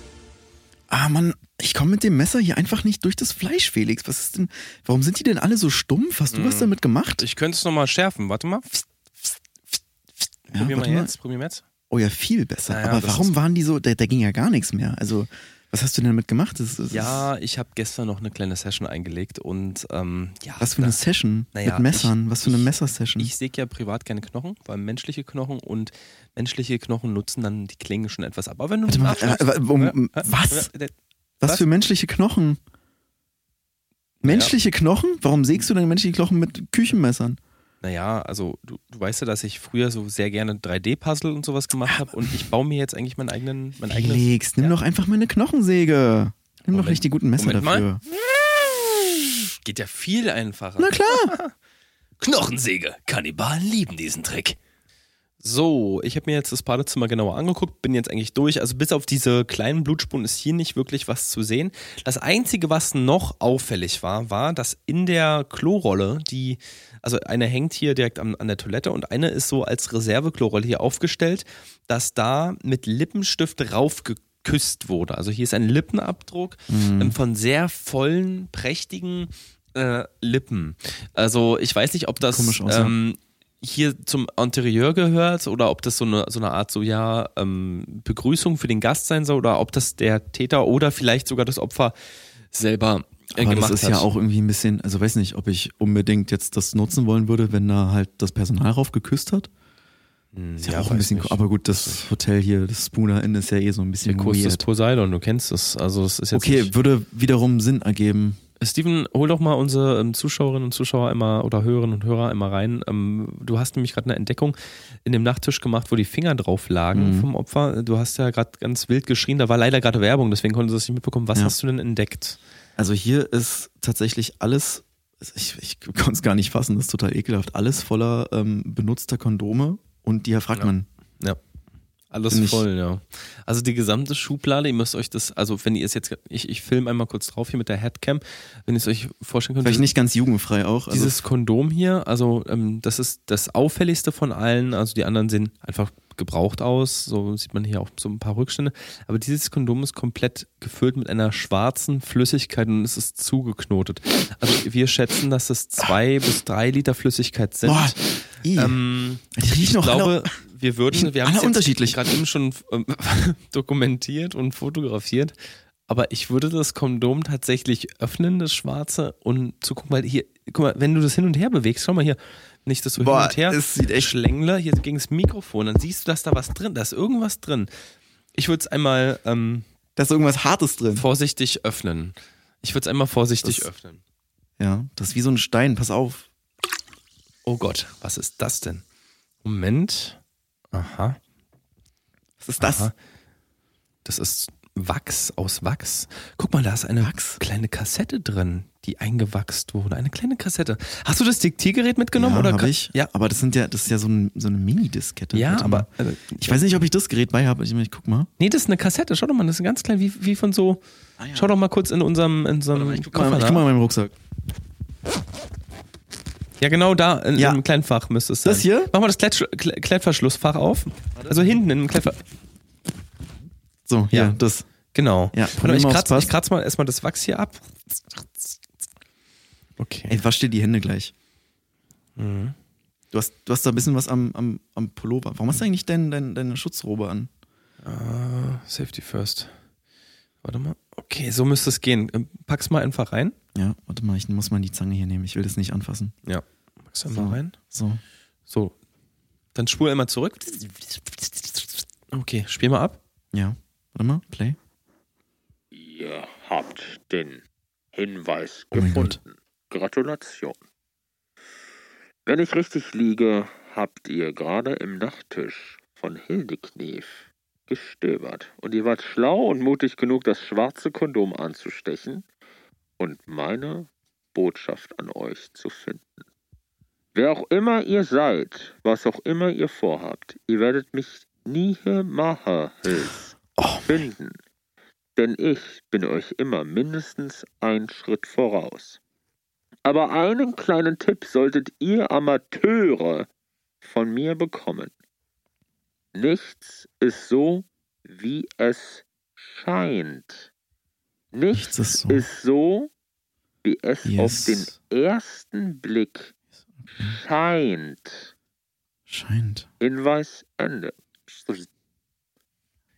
Ah, Mann, ich komme mit dem Messer hier einfach nicht durch das Fleisch, Felix. Was ist denn, warum sind die denn alle so stumpf? Hast du was damit gemacht? Ich könnte es nochmal schärfen. Warte mal. Ja, probier mal warte mal. jetzt. Probier mal jetzt. Oh ja, viel besser. Naja, Aber warum waren die so, da, da ging ja gar nichts mehr. Also, was hast du denn damit gemacht? Das, das Ja, ich habe gestern noch eine kleine Session eingelegt und ähm, ja. Was für eine da- Session Naja, mit Messern? ich- was für eine ich- Messersession? Ich säge ja privat keine Knochen, vor allem menschliche Knochen und menschliche Knochen nutzen dann die Klingen schon etwas ab. Aber wenn du Warte mal, äh, äh, um, Ja, ja, was? ja, Was, was? für menschliche Knochen? Menschliche Knochen? Warum sägst du denn menschliche Knochen mit Küchenmessern? Naja, also du, du weißt ja, dass ich früher so sehr gerne 3D-Puzzle und sowas gemacht habe und ich baue mir jetzt eigentlich meinen eigenen, mein eigenes. Felix, nimm ja. doch einfach mal eine Knochensäge. Nimm doch Moment, nicht die guten Messer Moment mal. dafür. Geht ja viel einfacher. Na klar. Knochensäge. Kannibalen lieben diesen Trick. So, ich habe mir jetzt das Badezimmer genauer angeguckt, bin jetzt eigentlich durch. Also bis auf diese kleinen Blutspuren ist hier nicht wirklich was zu sehen. Das Einzige, was noch auffällig war, war, dass in der Klorolle, die, also eine hängt hier direkt an, an der Toilette und eine ist so als Reserveklorolle hier aufgestellt, dass da mit Lippenstift raufgeküsst wurde. Also hier ist ein Lippenabdruck ähm, von sehr vollen, prächtigen äh, Lippen. Also ich weiß nicht, ob das Komisch aus, ähm, hier zum Interieur gehört oder ob das so eine, so eine Art so ja ähm, Begrüßung für den Gast sein soll oder ob das der Täter oder vielleicht sogar das Opfer selber äh, Aber gemacht das ist hat. ja auch irgendwie ein bisschen, also weiß nicht, ob ich unbedingt jetzt das nutzen wollen würde, wenn da halt das Personal rauf geküsst hat. Hm, Ist ja, auch ein bisschen, nicht. aber gut, das Hotel hier, das Spooner Inn ist ja eh so ein bisschen der des weird. Poseidon, du kennst es. Also es ist jetzt Okay, würde wiederum Sinn ergeben. Steven, hol doch mal unsere ähm, Zuschauerinnen und Zuschauer immer oder Hörerinnen und Hörer immer rein. Ähm, du hast nämlich gerade eine Entdeckung in dem Nachttisch gemacht, wo die Finger drauf lagen Mhm. vom Opfer. Du hast ja gerade ganz wild geschrien, da war leider gerade Werbung, deswegen konnten sie das nicht mitbekommen. Was Ja. hast du denn entdeckt? Also hier ist tatsächlich alles, ich, ich konnte es gar nicht fassen, das ist total ekelhaft, alles voller ähm, benutzter Kondome und Diaphragmen. Ja. Alles Bin ich- voll, ja. Also die gesamte Schublade, ihr müsst euch das, also wenn ihr es jetzt, ich, ich filme einmal kurz drauf hier mit der Headcam, wenn ihr es euch vorstellen könnt. Vielleicht nicht ganz jugendfrei auch. Also, Dieses Kondom hier, also ähm, das ist das auffälligste von allen, also die anderen sehen einfach gebraucht aus. So sieht man hier auch so ein paar Rückstände. Aber dieses Kondom ist komplett gefüllt mit einer schwarzen Flüssigkeit und es ist zugeknotet. Also wir schätzen, dass es zwei bis drei Liter Flüssigkeit sind. Boah. Ähm, ich noch glaube, wir würden, wir haben es gerade eben schon ähm, dokumentiert und fotografiert. Aber ich würde das Kondom tatsächlich öffnen, das Schwarze, und zu gucken, weil hier, guck mal, wenn du das hin und her bewegst, schau mal hier, nicht das so Boah, hin und her es sieht echt- schlängler hier gegen das Mikrofon, dann siehst du, dass da was drin, da ist irgendwas drin. Ich würde es einmal ähm, Da ist irgendwas Hartes drin. vorsichtig öffnen. Ich würde es einmal vorsichtig Das- öffnen. Ja, das ist wie so ein Stein, pass auf. Oh Gott, was ist das denn? Moment. Aha. Was ist das? Aha. Das ist Wachs aus Wachs. Guck mal, da ist eine Wachs? kleine Kassette drin, die eingewachst wurde. Eine kleine Kassette. Hast du das Diktiergerät mitgenommen ja, oder kann- ich. Ja, Aber das sind ja, das ist ja so, ein, so eine Mini-Diskette. ja, Warte aber äh, Ich weiß nicht, ob ich das Gerät bei habe. Ich, ich guck mal. nee, das ist eine Kassette. Schau doch mal, das ist ganz klein, wie, wie von so. Ah, ja. Schau doch mal kurz in unserem, in unserem Ich guck, mal, ich guck mal in meinem Rucksack. Ja, genau da in, Ja. im Kleinfach müsste es sein. Das hier? Mach mal das Klett, Kle- Klettverschlussfach auf. Also hinten im Klettver. So, hier, Ja. das. Genau. Ja, Warte ich kratze ich kratz mal erstmal das Wachs hier ab. Okay. Ey, wasch dir die Hände gleich. Mhm. Du, hast, du hast da ein bisschen was am, am, am Pullover. Warum hast du eigentlich dein, dein, deine Schutzrobe an? Ah, Safety first. Warte mal. Okay, so müsste es gehen. Ähm, Pack's mal einfach rein. Ja, warte mal, ich muss mal die Zange hier nehmen. Ich will das nicht anfassen. Ja. Pack's So. mal rein. So. So. Dann spul einmal zurück. Okay, spiel mal ab. Ja. Warte mal, play. Ihr habt den Hinweis Oh gefunden. Gratulation. Wenn ich richtig liege, habt ihr gerade im Nachttisch von Hildeknief gestöbert und ihr wart schlau und mutig genug, das schwarze Kondom anzustechen und meine Botschaft an euch zu finden. Wer auch immer ihr seid, was auch immer ihr vorhabt, ihr werdet mich niemals Oh, finden. Denn ich bin euch immer mindestens einen Schritt voraus. Aber einen kleinen Tipp solltet ihr Amateure von mir bekommen. Nichts ist so, wie es scheint. Nichts, Nichts ist so. ist so, wie es Yes. auf den ersten Blick scheint. Scheint. Hinweis Ende.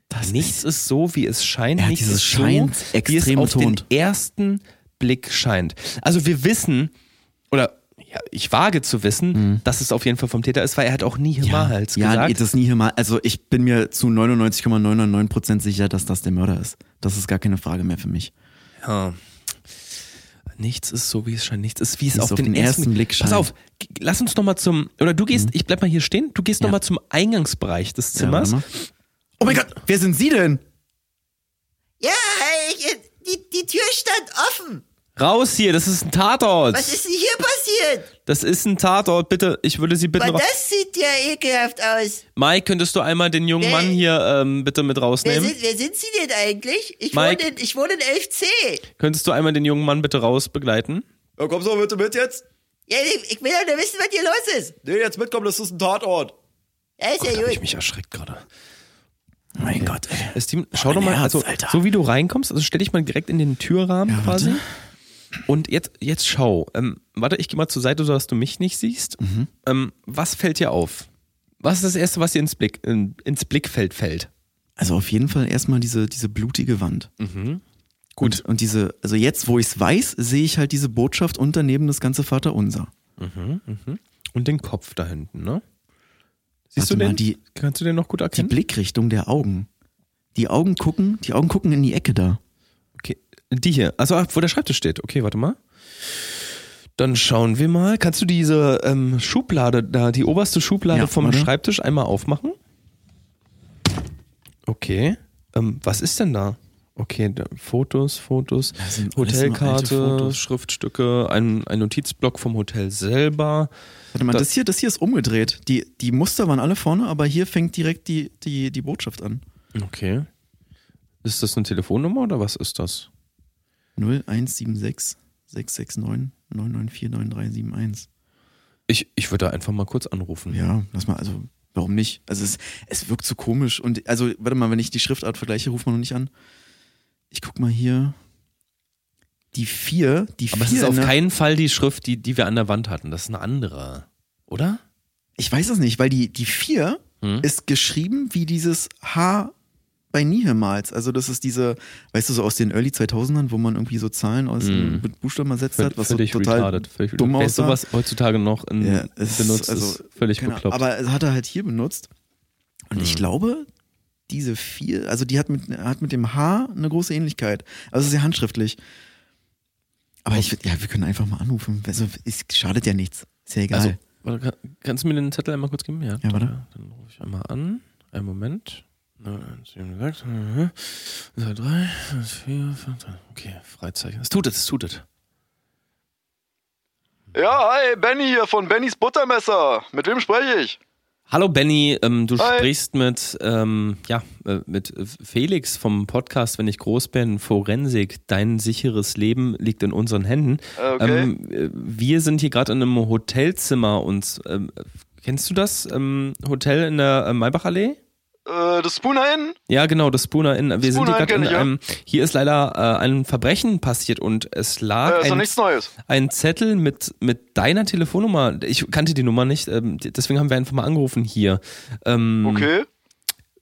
Das Nichts ist so, wie es scheint. Ja, Nichts dieses ist scheint so, wie es extrem auf den betont. ersten Blick scheint. Also wir wissen, oder ja, ich wage zu wissen, dass es auf jeden Fall vom Täter ist, weil er hat auch nie Himmals ja, gesagt. das ist nie mal. Also ich bin mir zu 99,999% sicher, dass das der Mörder ist. Das ist gar keine Frage mehr für mich. Ja. Nichts ist so, wie es scheint. Nichts ist, wie es auf, auf den, den ersten ersten Blick Pass scheint. auf, g- lass uns noch mal zum, oder du gehst, ich bleib mal hier stehen, du gehst noch Ja. mal zum Eingangsbereich des Ja, Zimmers. warte mal. oh mein Gott, wer sind Sie denn? Ja, ich, die, die Tür stand offen. Raus hier, das ist ein Tatort. Was ist denn hier passiert? Das ist ein Tatort, bitte, ich würde Sie bitten, ra- das sieht ja ekelhaft aus. Mike, könntest du einmal den jungen Wer- Mann hier ähm, bitte mit Wer rausnehmen? sind, wer sind Sie denn eigentlich? Ich, Mike. wohne in, ich wohne in 11c. Könntest du einmal den jungen Mann bitte raus begleiten? Ja, komm so bitte mit jetzt. Ja, ich ich will doch nur wissen, was hier los ist. Nee, jetzt mitkommen, das ist ein Tatort. Ja, ist ja Hab ich gut. mich erschreckt gerade. Mein Gott, ey. Steven, schau mein doch mal, Herz, also Alter. so wie du reinkommst, also stell dich mal direkt in den Türrahmen Ja, quasi. Und jetzt, jetzt schau. Ähm, warte, ich gehe mal zur Seite, sodass du mich nicht siehst. Mhm. Ähm, was fällt dir auf? Was ist das Erste, was dir ins, Blick, in, ins Blickfeld fällt? Also auf jeden Fall erstmal diese, diese blutige Wand. Mhm. Gut. Und, und diese, also jetzt, wo ich es weiß, sehe ich halt diese Botschaft und daneben das ganze Vaterunser. Und den Kopf da hinten, ne? Siehst Warte du den? mal, die- Kannst du den noch gut Die erkennen? Blickrichtung der Augen. Die Augen gucken, die Augen gucken in die Ecke da. Die hier. Also wo der Schreibtisch steht. Okay, warte mal. Dann schauen wir mal. Kannst du diese ähm, Schublade da, die oberste Schublade Ja, vom warte. Schreibtisch einmal aufmachen? Okay. Ähm, was ist denn da? Okay, da, Fotos, Fotos, Das Hotelkarte, Fotos. Schriftstücke, ein, ein Notizblock vom Hotel selber. Warte mal, Da- das, hier, das hier ist umgedreht. Die, die Muster waren alle vorne, aber hier fängt direkt die, die, die Botschaft an. Okay. Ist das eine Telefonnummer oder was ist das? 0176 669 994 9371. Ich, ich würde da einfach mal kurz anrufen. Ja, lass mal, also Warum nicht? Also es, es wirkt so komisch. Und also, warte mal, wenn ich die Schriftart vergleiche, ruf mal noch nicht an. Ich guck mal hier. Die vier, die Aber es vier. ist auf ne? keinen Fall die Schrift, die, die wir an der Wand hatten. Das ist eine andere. Oder? Ich weiß es nicht, weil die, die vier Hm? ist geschrieben wie dieses H bei niemals. Also das ist diese, weißt du, so aus den Early 2000ern, wo man irgendwie so Zahlen aus Hm. mit Buchstaben ersetzt hat, was so völlig total retarded. Völlig dumm Wer aussah. sowas heutzutage noch in, Ja, es ist benutzt, also- ist völlig Keine bekloppt. Aber es hat er halt hier benutzt. Und ich Hm. glaube, diese vier, also die hat mit, hat mit dem H eine große Ähnlichkeit. Also es ist ja handschriftlich. Aber ich, würd- ja, wir können einfach mal anrufen. Also, es schadet ja nichts. Ist ja egal. Also, warte, kann- kannst du mir den Zettel einmal kurz geben? Ja, Ja, warte. Dann rufe ich einmal an. Einen Moment. 9, 7, 6, 3, 3, 4, 5, Okay, Freizeichen. Es tut es, es tut es. Ja, hi, Benny hier von Bennys Buttermesser. Mit wem spreche ich? Hallo Benny, ähm, du Hi. sprichst mit, ähm, ja, äh, mit Felix vom Podcast Wenn ich groß bin, Forensik, dein sicheres Leben liegt in unseren Händen. Okay. Ähm, äh, wir sind hier gerade in einem Hotelzimmer und ähm, kennst du das ähm, Hotel in der äh, Maybacher-Allee? Äh, das Spooner Inn? Ja, genau, das Spooner Inn. Wir sind hier Spooner gerade in ich, ja. einem. Hier ist leider äh, ein Verbrechen passiert und es lag Äh, ein, nichts Neues. ein Zettel mit, mit deiner Telefonnummer. Ich kannte die Nummer nicht, ähm, deswegen haben wir einfach mal angerufen hier. Ähm, Okay.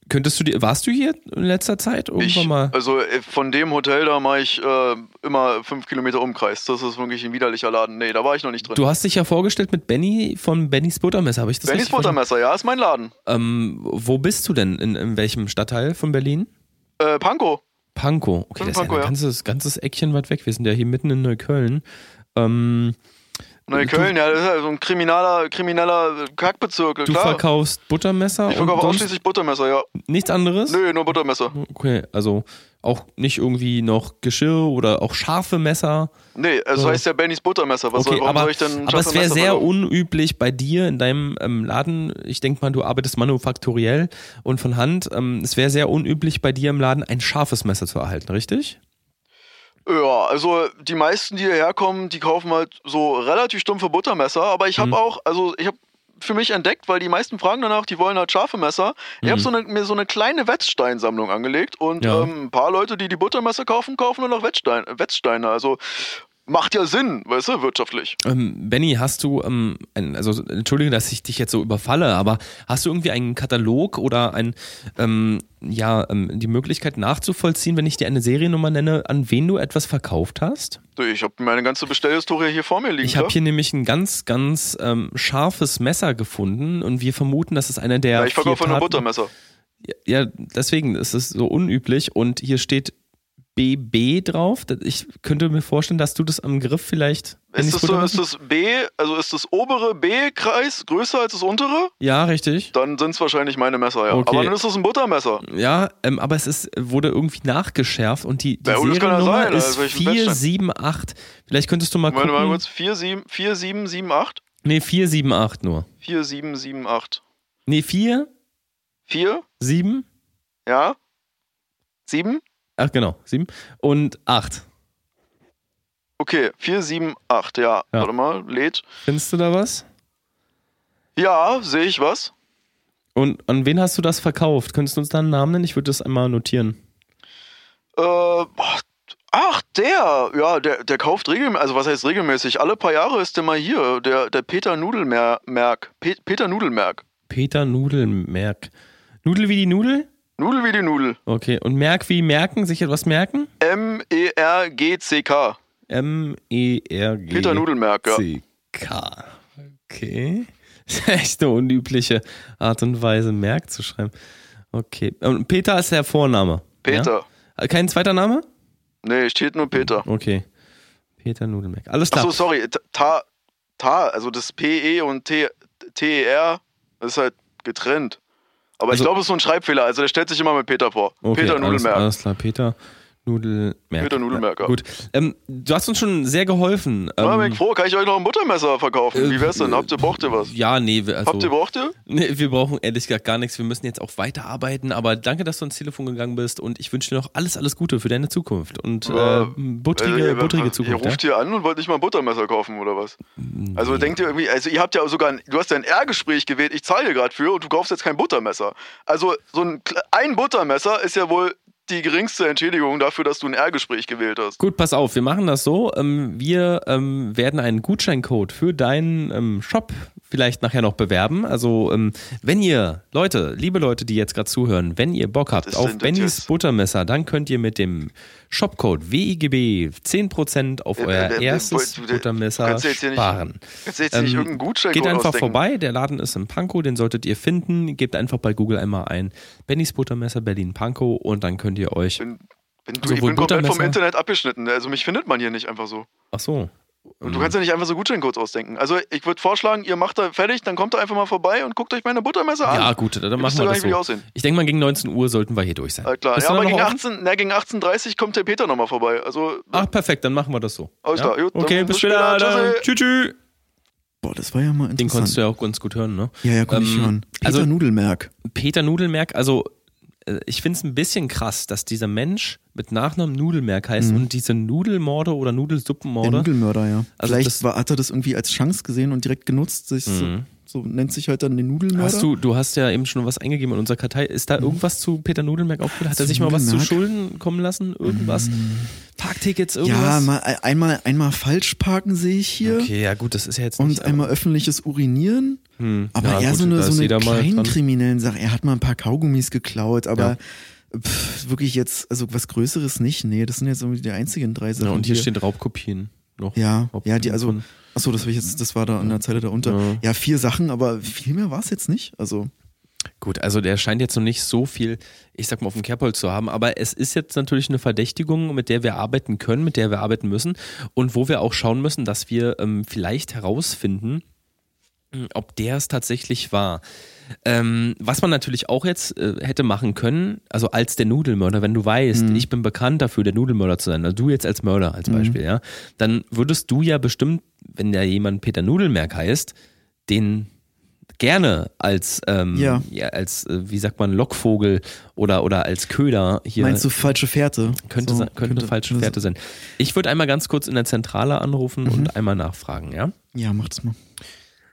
Könntest du dir, warst du hier in letzter Zeit irgendwann Ich, mal? also äh, von dem Hotel da mache ich äh, immer fünf Kilometer Umkreis. Das ist wirklich ein widerlicher Laden. Nee, da war ich noch nicht drin. Du hast dich ja vorgestellt mit Benny von Bennys Buttermesser, habe ich das Bennys? Buttermesser, ja, ist mein Laden. Ähm, wo bist du denn? In, in welchem Stadtteil von Berlin? Äh, Pankow. Pankow. Okay, das ist ja Pankow, ein ganzes, ganzes Eckchen weit weg. Wir sind ja hier mitten in Neukölln. Ähm, Neukölln, ja, das ist ja so ein krimineller, krimineller Kackbezirk, du klar. verkaufst Buttermesser ich verkaufe ausschließlich Buttermesser, ja. nichts anderes? Nö, nur Buttermesser. Okay, also auch nicht irgendwie noch Geschirr oder auch scharfe Messer. Nee, es Ja. heißt ja Bennys Buttermesser. Was Okay, soll, warum aber, soll ich denn aber es wäre sehr verkaufen? unüblich bei dir in deinem ähm, Laden. Ich denke mal, du arbeitest manufakturell und von Hand. Ähm, es wäre sehr unüblich bei dir im Laden ein scharfes Messer zu erhalten, richtig? Ja, also die meisten, die hierher kommen, die kaufen halt so relativ stumpfe Buttermesser. Aber ich habe Mhm. auch, also ich habe für mich entdeckt, weil die meisten fragen danach, die wollen halt scharfe Messer. Ich habe so eine, mir so eine kleine Wetzsteinsammlung angelegt und Mhm. Ja. ähm, ein paar Leute, die die Buttermesser kaufen, kaufen nur noch Wetzstein, Wetzsteine. Also macht ja Sinn, weißt du, wirtschaftlich. Ähm, Benny, hast du, ähm, ein, also entschuldige, dass ich dich jetzt so überfalle, aber hast du irgendwie einen Katalog oder ein, ähm, ja, ähm, die Möglichkeit nachzuvollziehen, wenn ich dir eine Seriennummer nenne, an wen du etwas verkauft hast? Ich habe meine ganze Bestellhistorie hier vor mir liegen. Ich habe ja? hier nämlich ein ganz, ganz ähm, scharfes Messer gefunden und wir vermuten, dass es einer der. ja, ich verkaufe nur Buttermesser. Ja, deswegen ist es so unüblich und hier steht BB drauf. Ich könnte mir vorstellen, dass du das am Griff vielleicht. Ist das, so, ist das B, also ist das obere B-Kreis größer als das untere? ja, richtig. Dann sind es wahrscheinlich meine Messer, ja. Okay. Aber dann ist das ein Buttermesser. Ja, ähm, aber es ist, wurde irgendwie nachgeschärft und die, die Ja, Seriennummer sein, ist also welchen Wettstein? 478. Vielleicht könntest du mal Warte gucken. mal kurz, 4778? Nee, 478 nur. 4778. Nee, 4, 4? 7, Ja? 7? Ach genau, 7 und 8. Okay, 478, ja. Ja. Warte mal, lädt. Findest du da was? Ja, sehe ich was. Und an wen hast du das verkauft? Könntest du uns da einen Namen nennen? Ich würde das einmal notieren. Äh, ach, der. Ja, der, der kauft regelmäßig. Also, was heißt regelmäßig? Alle paar Jahre ist der mal hier. Der, der Peter Nudelmerk. Pe Peter Nudelmerk. Peter Nudelmerk. Nudel wie die Nudel? Nudel wie die Nudel. Okay. Und Merk wie merken? Sich etwas merken? M-E-R-G-C-K. M-E-R-G. Peter Nudelmerk, ja. C-K. Okay. Das ist echt eine unübliche Art und Weise, Merk zu schreiben. Okay. Und Peter ist der Vorname. Peter. Ja? Kein zweiter Name? Nee, steht nur Peter. Okay. Peter Nudelmerk. Alles klar. Achso, sorry. Ta, ta, also das P-E und T- T-E-R ist halt getrennt. Aber Also- ich glaube, es ist so ein Schreibfehler. Also der stellt sich immer mit Peter vor. Okay, Peter alles, Nudelmerk. alles klar, Peter Nudelmerk. Peter Nudelmerk, ja. Gut. Ähm, du hast uns schon sehr geholfen. Ja, Ähm, bin ich froh, kann ich euch noch ein Buttermesser verkaufen? Wie wär's denn? Habt ihr, braucht ihr was? ja, nee, also, Habt ihr, braucht ihr? nee, wir brauchen ehrlich gesagt gar nichts. Wir müssen jetzt auch weiterarbeiten. Aber danke, dass du ans Telefon gegangen bist und ich wünsche dir noch alles, alles Gute für deine Zukunft und Ja, äh, buttrige, Äh, ihr- buttrige Ihr Zukunft. ruft Ja? hier an und wollt nicht mal ein Buttermesser kaufen oder was? Also denkt ihr irgendwie, also ihr habt ja sogar, ein, du hast ja ein R-Gespräch gewählt, ich zahle dir gerade für und du kaufst jetzt kein Buttermesser. Also so ein, ein Buttermesser ist ja wohl die geringste Entschädigung dafür, dass du ein R-Gespräch gewählt hast. Gut, pass auf, wir machen das so. Ähm, wir ähm, werden einen Gutscheincode für deinen ähm, Shop vielleicht nachher noch bewerben. Also, ähm, wenn ihr, Leute, liebe Leute, die jetzt gerade zuhören, wenn ihr Bock habt Was auf das Bennys? Buttermesser, dann könnt ihr mit dem Shopcode WIGB 10% auf Äh, euer äh, erstes du- Buttermesser kannst jetzt hier nicht- sparen. Jetzt nicht Ähm, irgendeinen Gutschein Geht einfach ausdenken. vorbei, der Laden ist in Pankow, den solltet ihr finden. Gebt einfach bei Google einmal ein Bennys Buttermesser Berlin Pankow und dann könnt ihr euch. Bin, bin, du, ich bin komplett vom Internet abgeschnitten. Also mich findet man hier nicht einfach so. Ach so. Und du kannst ja nicht einfach so Gutscheincodes ausdenken. Also ich würde vorschlagen, ihr macht da fertig, dann kommt da einfach mal vorbei und guckt euch meine Buttermesser an. Ja, gut, dann machen wir ja das so. aussehen. Ich denke mal, gegen 19 Uhr sollten wir hier durch sein. Äh, klar. Bist Ja, aber gegen noch offen? 18, na, gegen 18.30 kommt der Peter nochmal vorbei. Also Ach, perfekt, dann machen wir das so. Alles klar, gut, okay, bis bis später. später. Tschüss. tschüss. Boah, das war ja mal interessant. Den konntest du ja auch ganz gut hören, ne? ja, ja, konnte ich Ähm, hören. Peter also- Nudelmerk. Peter Nudelmerk, also ich finde es ein bisschen krass, dass dieser Mensch mit Nachnamen Nudelmerk heißt und diese Nudelmorde oder Der Nudelsuppenmorde. Nudelmörder, ja. Also Vielleicht das- war, hat er das irgendwie als Chance gesehen und direkt genutzt. Sich Mhm. so, so nennt sich halt dann den Nudelmörder. Hast du, du hast ja eben schon was eingegeben in unserer Kartei. Ist da irgendwas zu Peter Nudelmerk aufgefallen? Hat er Zu sich mal was zu? Schulden kommen lassen? Irgendwas? Parktickets, ja, irgendwas? mal, einmal, einmal falsch parken sehe ich hier. Okay, ja gut, das ist ja jetzt Und nicht... einmal öffentliches Urinieren. Hm, Aber ja, eher gut, so eine, so eine kleinkriminellen Sache. Er hat mal ein paar Kaugummis geklaut, aber Ja. pff, wirklich jetzt, also was Größeres nicht. Nee, das sind jetzt irgendwie die einzigen drei Sachen. Ja, und hier stehen Raubkopien noch. Ja, Raubkopien ja, die, also, achso, das, war ich jetzt, das war da an der Zeile darunter. Ja. Ja. vier Sachen, aber viel mehr war es jetzt nicht. Also, Gut, also der scheint jetzt noch nicht so viel, ich sag mal, auf dem Kerbholz zu haben, aber es ist jetzt natürlich eine Verdächtigung, mit der wir arbeiten können, mit der wir arbeiten müssen und wo wir auch schauen müssen, dass wir ähm, vielleicht herausfinden, ob der es tatsächlich war. Ähm, was man natürlich auch jetzt äh, hätte machen können, also als der Nudelmörder, wenn du weißt, ich bin bekannt dafür, der Nudelmörder zu sein, also du jetzt als Mörder als Beispiel, ja, dann würdest du ja bestimmt, wenn da jemand Peter Nudelmerk heißt, den gerne als, ähm, Ja. als äh, wie sagt man, Lockvogel oder, oder als Köder hier. meinst du falsche Fährte? könnte, So, sein, könnte, eine falsche Fährte sein. Ich würde einmal ganz kurz in der Zentrale anrufen Mhm. und einmal nachfragen, ja? Ja, mach das mal.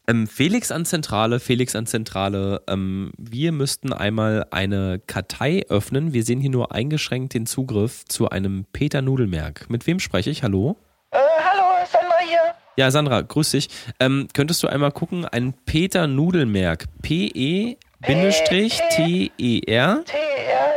Ähm, Felix an Zentrale, Felix an Zentrale, ähm, wir müssten einmal eine Kartei öffnen. Wir sehen hier nur eingeschränkt den Zugriff zu einem Peter Nudelmerk. Mit wem spreche ich? Hallo? Äh, hallo, Sandra hier. Ja, Sandra, grüß dich. Ähm, könntest du einmal gucken, ein Peter Nudelmerk, E P-E-T-E-R T-R,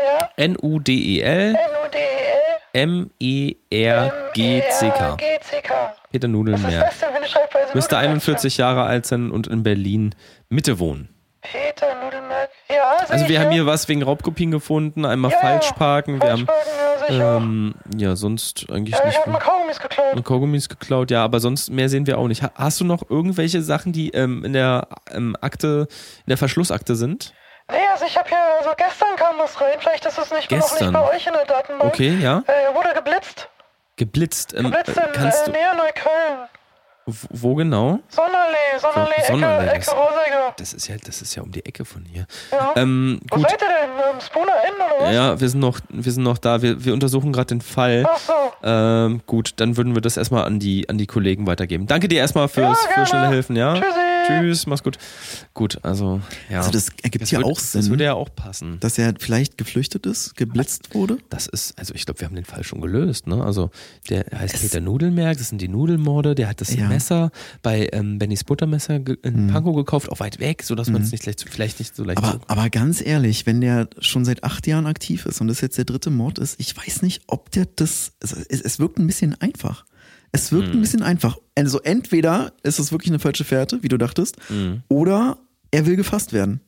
ja. N-U-D-E-L N-U-D-E-L. M-E-R-G-C-K. G-C-K. Peter Schreibweise? Müsste Nudelmerk? 41 Jahre alt sein und in Berlin Mitte wohnen. Peter Nudelmerk. Ja, Also ich wir ja. haben hier was wegen Raubkopien gefunden, einmal Ja, falsch parken, wir haben ja, ich ähm, ja sonst eigentlich Ja, ich nicht hab mal Kaugummis geklaut. und Kaugummis geklaut, ja, aber sonst mehr sehen wir auch nicht. Ha- Hast du noch irgendwelche Sachen, die ähm, in der ähm, Akte, in der Verschlussakte sind? Nee, also ich hab hier, also gestern kam was rein, vielleicht ist es nicht, noch Gestern? nicht bei euch in der Datenbank. Okay, ja. Äh, wurde geblitzt. Geblitzt. Ähm, Geblitzt in kannst äh, Nähe Neukölln. wo genau? Sonderlee, Sonderlee, So- Sonderlee, Ecke, das- Ecke. Das ist ja, das ist ja um die Ecke von hier. Ja. Ähm, Wo seid ihr denn? Ähm, Spooner Inn oder was? Ja, wir sind noch, wir sind noch da. Wir, wir untersuchen gerade den Fall. Ach so. Ähm, gut, dann würden wir das erstmal an die, an die Kollegen weitergeben. Danke dir erstmal fürs, Ja, für schnelle Hilfen, ja? Tschüssi. Tschüss, mach's gut. Gut, also, ja. Also das ergibt Das ja würd- auch Sinn, Das würde ja auch passen. dass er vielleicht geflüchtet ist, geblitzt wurde. Das ist, also ich glaube, wir haben den Fall schon gelöst, ne? Also der heißt Peter Nudelmerk, das sind die Nudelmorde, der hat das Ja. Messer bei ähm, Bennys Buttermesser in Pankow gekauft, auch weit weg, sodass man es nicht leicht, vielleicht nicht so leicht Aber, aber ganz ehrlich, wenn der schon seit acht Jahren aktiv ist und das jetzt der dritte Mord ist, ich weiß nicht, ob der das. Es, es, es wirkt ein bisschen einfach. Es wirkt ein bisschen einfach. Also entweder ist es wirklich eine falsche Fährte, wie du dachtest, oder er will gefasst werden.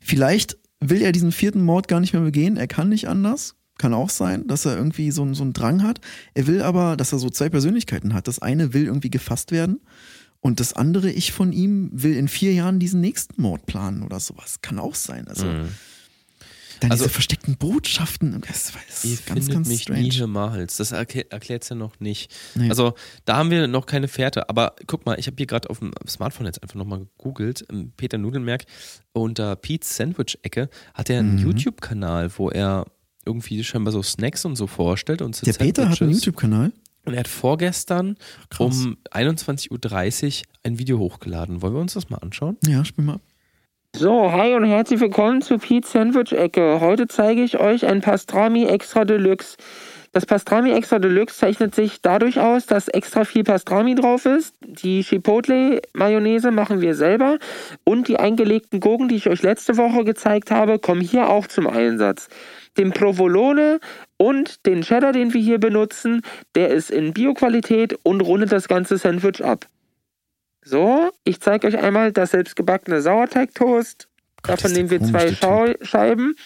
Vielleicht will er diesen vierten Mord gar nicht mehr begehen, er kann nicht anders. Kann auch sein, dass er irgendwie so, einen- so einen Drang hat. Er will aber, dass er so zwei Persönlichkeiten hat. Das eine will irgendwie gefasst werden und das andere, ich von ihm, will in vier Jahren diesen nächsten Mord planen oder sowas. Kann auch sein. Also, Dann also, diese versteckten Botschaften. Das, das Ihr ist ganz, findet ganz mich strange. niemals. Das erklärt es ja noch nicht. Nee. Also da haben wir noch keine Fährte. Aber guck mal, ich habe hier gerade auf dem Smartphone jetzt einfach nochmal gegoogelt. Ähm, Peter Nudelmerk unter Pete's Sandwich-Ecke hat er einen Mhm. YouTube-Kanal, wo er irgendwie scheinbar so Snacks und so vorstellt. Und so Der Peter hat einen Sandwiches. YouTube-Kanal. Und er hat vorgestern Krass. um 21.30 Uhr ein Video hochgeladen. Wollen wir uns das mal anschauen? Ja, spiel mal ab. So, hi und herzlich willkommen zu Pete's Sandwich Ecke. Heute zeige ich euch ein Pastrami Extra Deluxe. Das Pastrami Extra Deluxe zeichnet sich dadurch aus, dass extra viel Pastrami drauf ist. Die Chipotle Mayonnaise machen wir selber und die eingelegten Gurken, die ich euch letzte Woche gezeigt habe, kommen hier auch zum Einsatz. Den Provolone und den Cheddar, den wir hier benutzen, der ist in Bioqualität und rundet das ganze Sandwich ab. So, ich zeige euch einmal das selbstgebackene Sauerteigtoast. Davon nehmen wir zwei Schau Scheiben.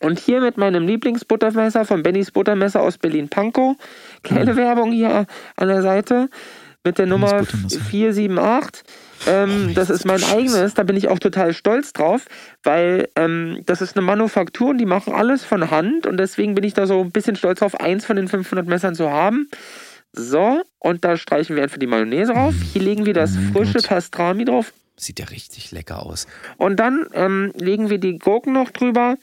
Und hier mit meinem Lieblingsbuttermesser von Bennys Buttermesser aus Berlin-Pankow. Kleine Werbung hier an der Seite mit der Nummer Buttermesser. 478. Ähm, das ist mein eigenes, da bin ich auch total stolz drauf, weil ähm, das ist eine Manufaktur und die machen alles von Hand und deswegen bin ich da so ein bisschen stolz drauf, eins von den 500 Messern zu haben. So, und da streichen wir einfach die Mayonnaise drauf. Hier legen wir das mein frische Gott. Pastrami drauf. Sieht ja richtig lecker aus. Und dann ähm, legen wir die Gurken noch drüber,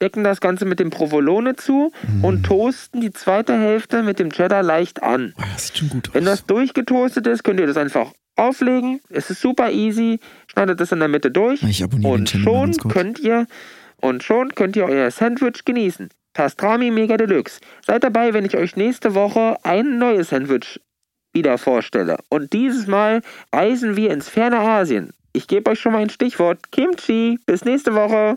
decken das Ganze mit dem Provolone zu und toasten die zweite Hälfte mit dem Cheddar leicht an. Oh, das sieht schon gut aus. Wenn das durchgetoastet ist, könnt ihr das einfach auflegen. Es ist super easy. Schneidet das in der Mitte durch. Ich abonniere den Und Channel mal schon könnt ihr und schon könnt ihr euer Sandwich genießen. Pastrami Mega Deluxe. Seid dabei, wenn ich euch nächste Woche ein neues Sandwich wieder vorstelle. Und dieses Mal reisen wir ins ferne Asien. Ich gebe euch schon mal ein Stichwort. Kimchi. Bis nächste Woche.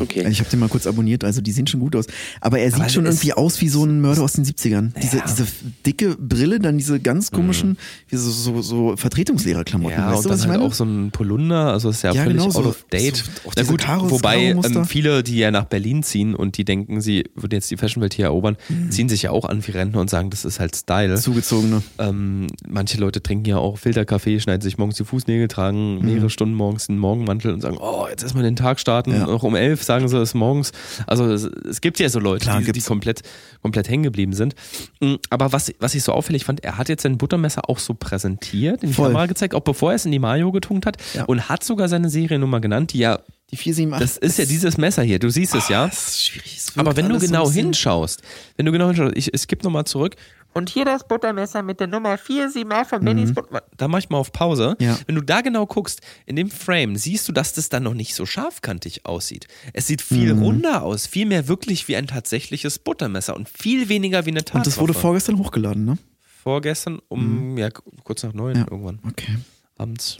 Okay. Ich habe den mal kurz abonniert, also die sehen schon gut aus. Aber er sieht Aber schon irgendwie aus wie so ein Mörder aus den 70ern. Diese, Ja. diese dicke Brille, dann diese ganz komischen, wie so, so, so Vertretungslehrerklamotten. Ja, weißt und du, was dann ich halt meine? auch so ein Polunder, also ist ja, Ja, völlig genau, so- out of date. so- auch Na diese gut, Karos- wobei ähm, viele, die ja nach Berlin ziehen und die denken, sie würden jetzt die Fashionwelt hier erobern, ziehen sich ja auch an wie Rentner und sagen, das ist halt Style. Zugezogene. Ähm, manche Leute trinken ja auch Filterkaffee, schneiden sich morgens die Fußnägel, tragen mehrere Stunden morgens einen Morgenmantel und sagen, oh, jetzt erstmal den Tag starten. Noch um elf sagen sie es morgens. Also es, es gibt ja so Leute, Klar, die, die komplett, komplett hängen geblieben sind. Mm, Aber was, was ich so auffällig fand, er hat jetzt sein Buttermesser auch so präsentiert, in die Voll. Kamera gezeigt, auch bevor er es in die Mayo getunkt hat Ja. und hat sogar seine Seriennummer genannt, die ja, Die 478. das ist ja dieses Messer hier, du siehst es ja. Das ist schwierig. Wirkt Aber wenn du genau hinschaust, wenn du genau hinschaust, ich, ich skippe nochmal zurück, Und hier das Buttermesser mit der Nummer 478 von Bennys Mhm. Buttermesser. da mach ich mal auf Pause. Ja. Wenn du da genau guckst, in dem Frame, siehst du, dass das dann noch nicht so scharfkantig aussieht. Es sieht viel Mhm. runder aus, viel mehr wirklich wie ein tatsächliches Buttermesser und viel weniger wie eine Tatwaffe. Und das wurde vorgestern hochgeladen, ne? vorgestern um, ja, kurz nach neun Ja. irgendwann, Okay. abends.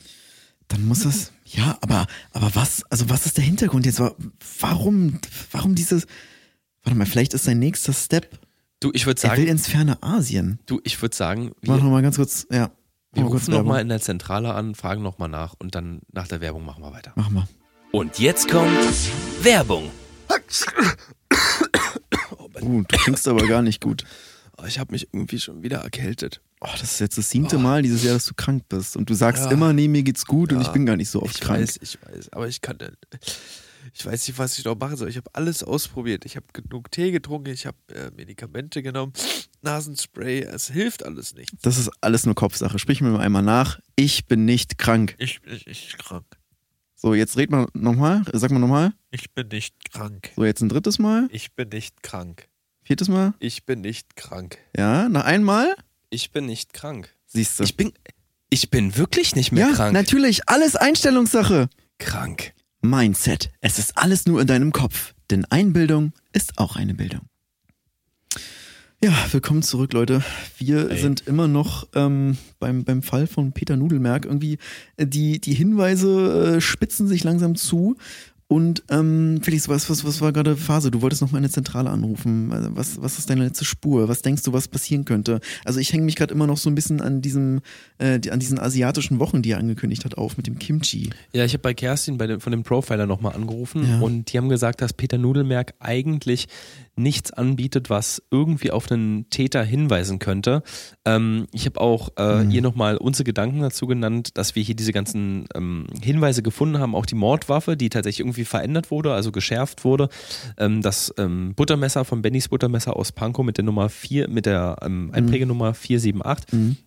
Dann muss das. Ja, aber, aber was, also was ist der Hintergrund jetzt? Wa- Warum, warum dieses. Warte mal, vielleicht ist sein nächster Step. Du, ich würde Er will sagen, ins ferne Asien. du, ich würde sagen, Mach wir, mal ganz kurz, ja. wir rufen nochmal in der Zentrale an, fragen nochmal nach und dann nach der Werbung machen wir weiter. Machen wir. Und jetzt kommt Werbung. Uh, du klingst aber gar nicht gut. Oh, ich habe mich irgendwie schon wieder erkältet. Oh, das ist jetzt das siebte Mal dieses Jahr, dass du krank bist. Und du sagst Ja. immer, nee, mir geht's gut und Ja. ich bin gar nicht so oft ich krank. weiß, ich weiß, aber ich kann ich weiß nicht, was ich noch machen soll. Ich habe alles ausprobiert. Ich habe genug Tee getrunken, ich habe äh, Medikamente genommen, Nasenspray, es hilft alles nicht. Das ist alles nur Kopfsache. Sprich mir mal einmal nach. Ich bin nicht krank. Ich bin nicht krank. So, jetzt red mal nochmal. Sag mal nochmal. Ich bin nicht krank. So, jetzt ein drittes Mal. Ich bin nicht krank. Viertes Mal. Ich bin nicht krank. Ja, nach einmal. Ich bin nicht krank. Siehst du. Ich bin ich bin wirklich nicht mehr ja, krank. natürlich. Alles Einstellungssache. Krank. Mindset. Es ist alles nur in deinem Kopf. Denn Einbildung ist auch eine Bildung. Ja, willkommen zurück, Leute. Wir Hey. sind immer noch ähm, beim, beim Fall von Peter Nudelmerk. Irgendwie äh, die, die Hinweise äh, spitzen sich langsam zu. Und ähm, Felix, was, was, was war gerade Phase? Du wolltest noch mal eine Zentrale anrufen. Also Was, was ist deine letzte Spur? Was denkst du, was passieren könnte? Also ich hänge mich gerade immer noch so ein bisschen an diesem, äh, an diesen asiatischen Wochen, die er angekündigt hat, auf mit dem Kimchi. Ja, ich habe bei Kerstin bei dem, von dem Profiler nochmal angerufen Ja. und die haben gesagt, dass Peter Nudelmerk eigentlich nichts anbietet, was irgendwie auf einen Täter hinweisen könnte. Ähm, ich habe auch äh, Mhm. ihr nochmal unsere Gedanken dazu genannt, dass wir hier diese ganzen ähm, Hinweise gefunden haben, auch die Mordwaffe, die tatsächlich irgendwie irgendwie verändert wurde, also geschärft wurde. Ähm, das ähm, Buttermesser von Bennys Buttermesser aus Pankow mit der Nummer 4, mit der ähm, Einprägenummer 478.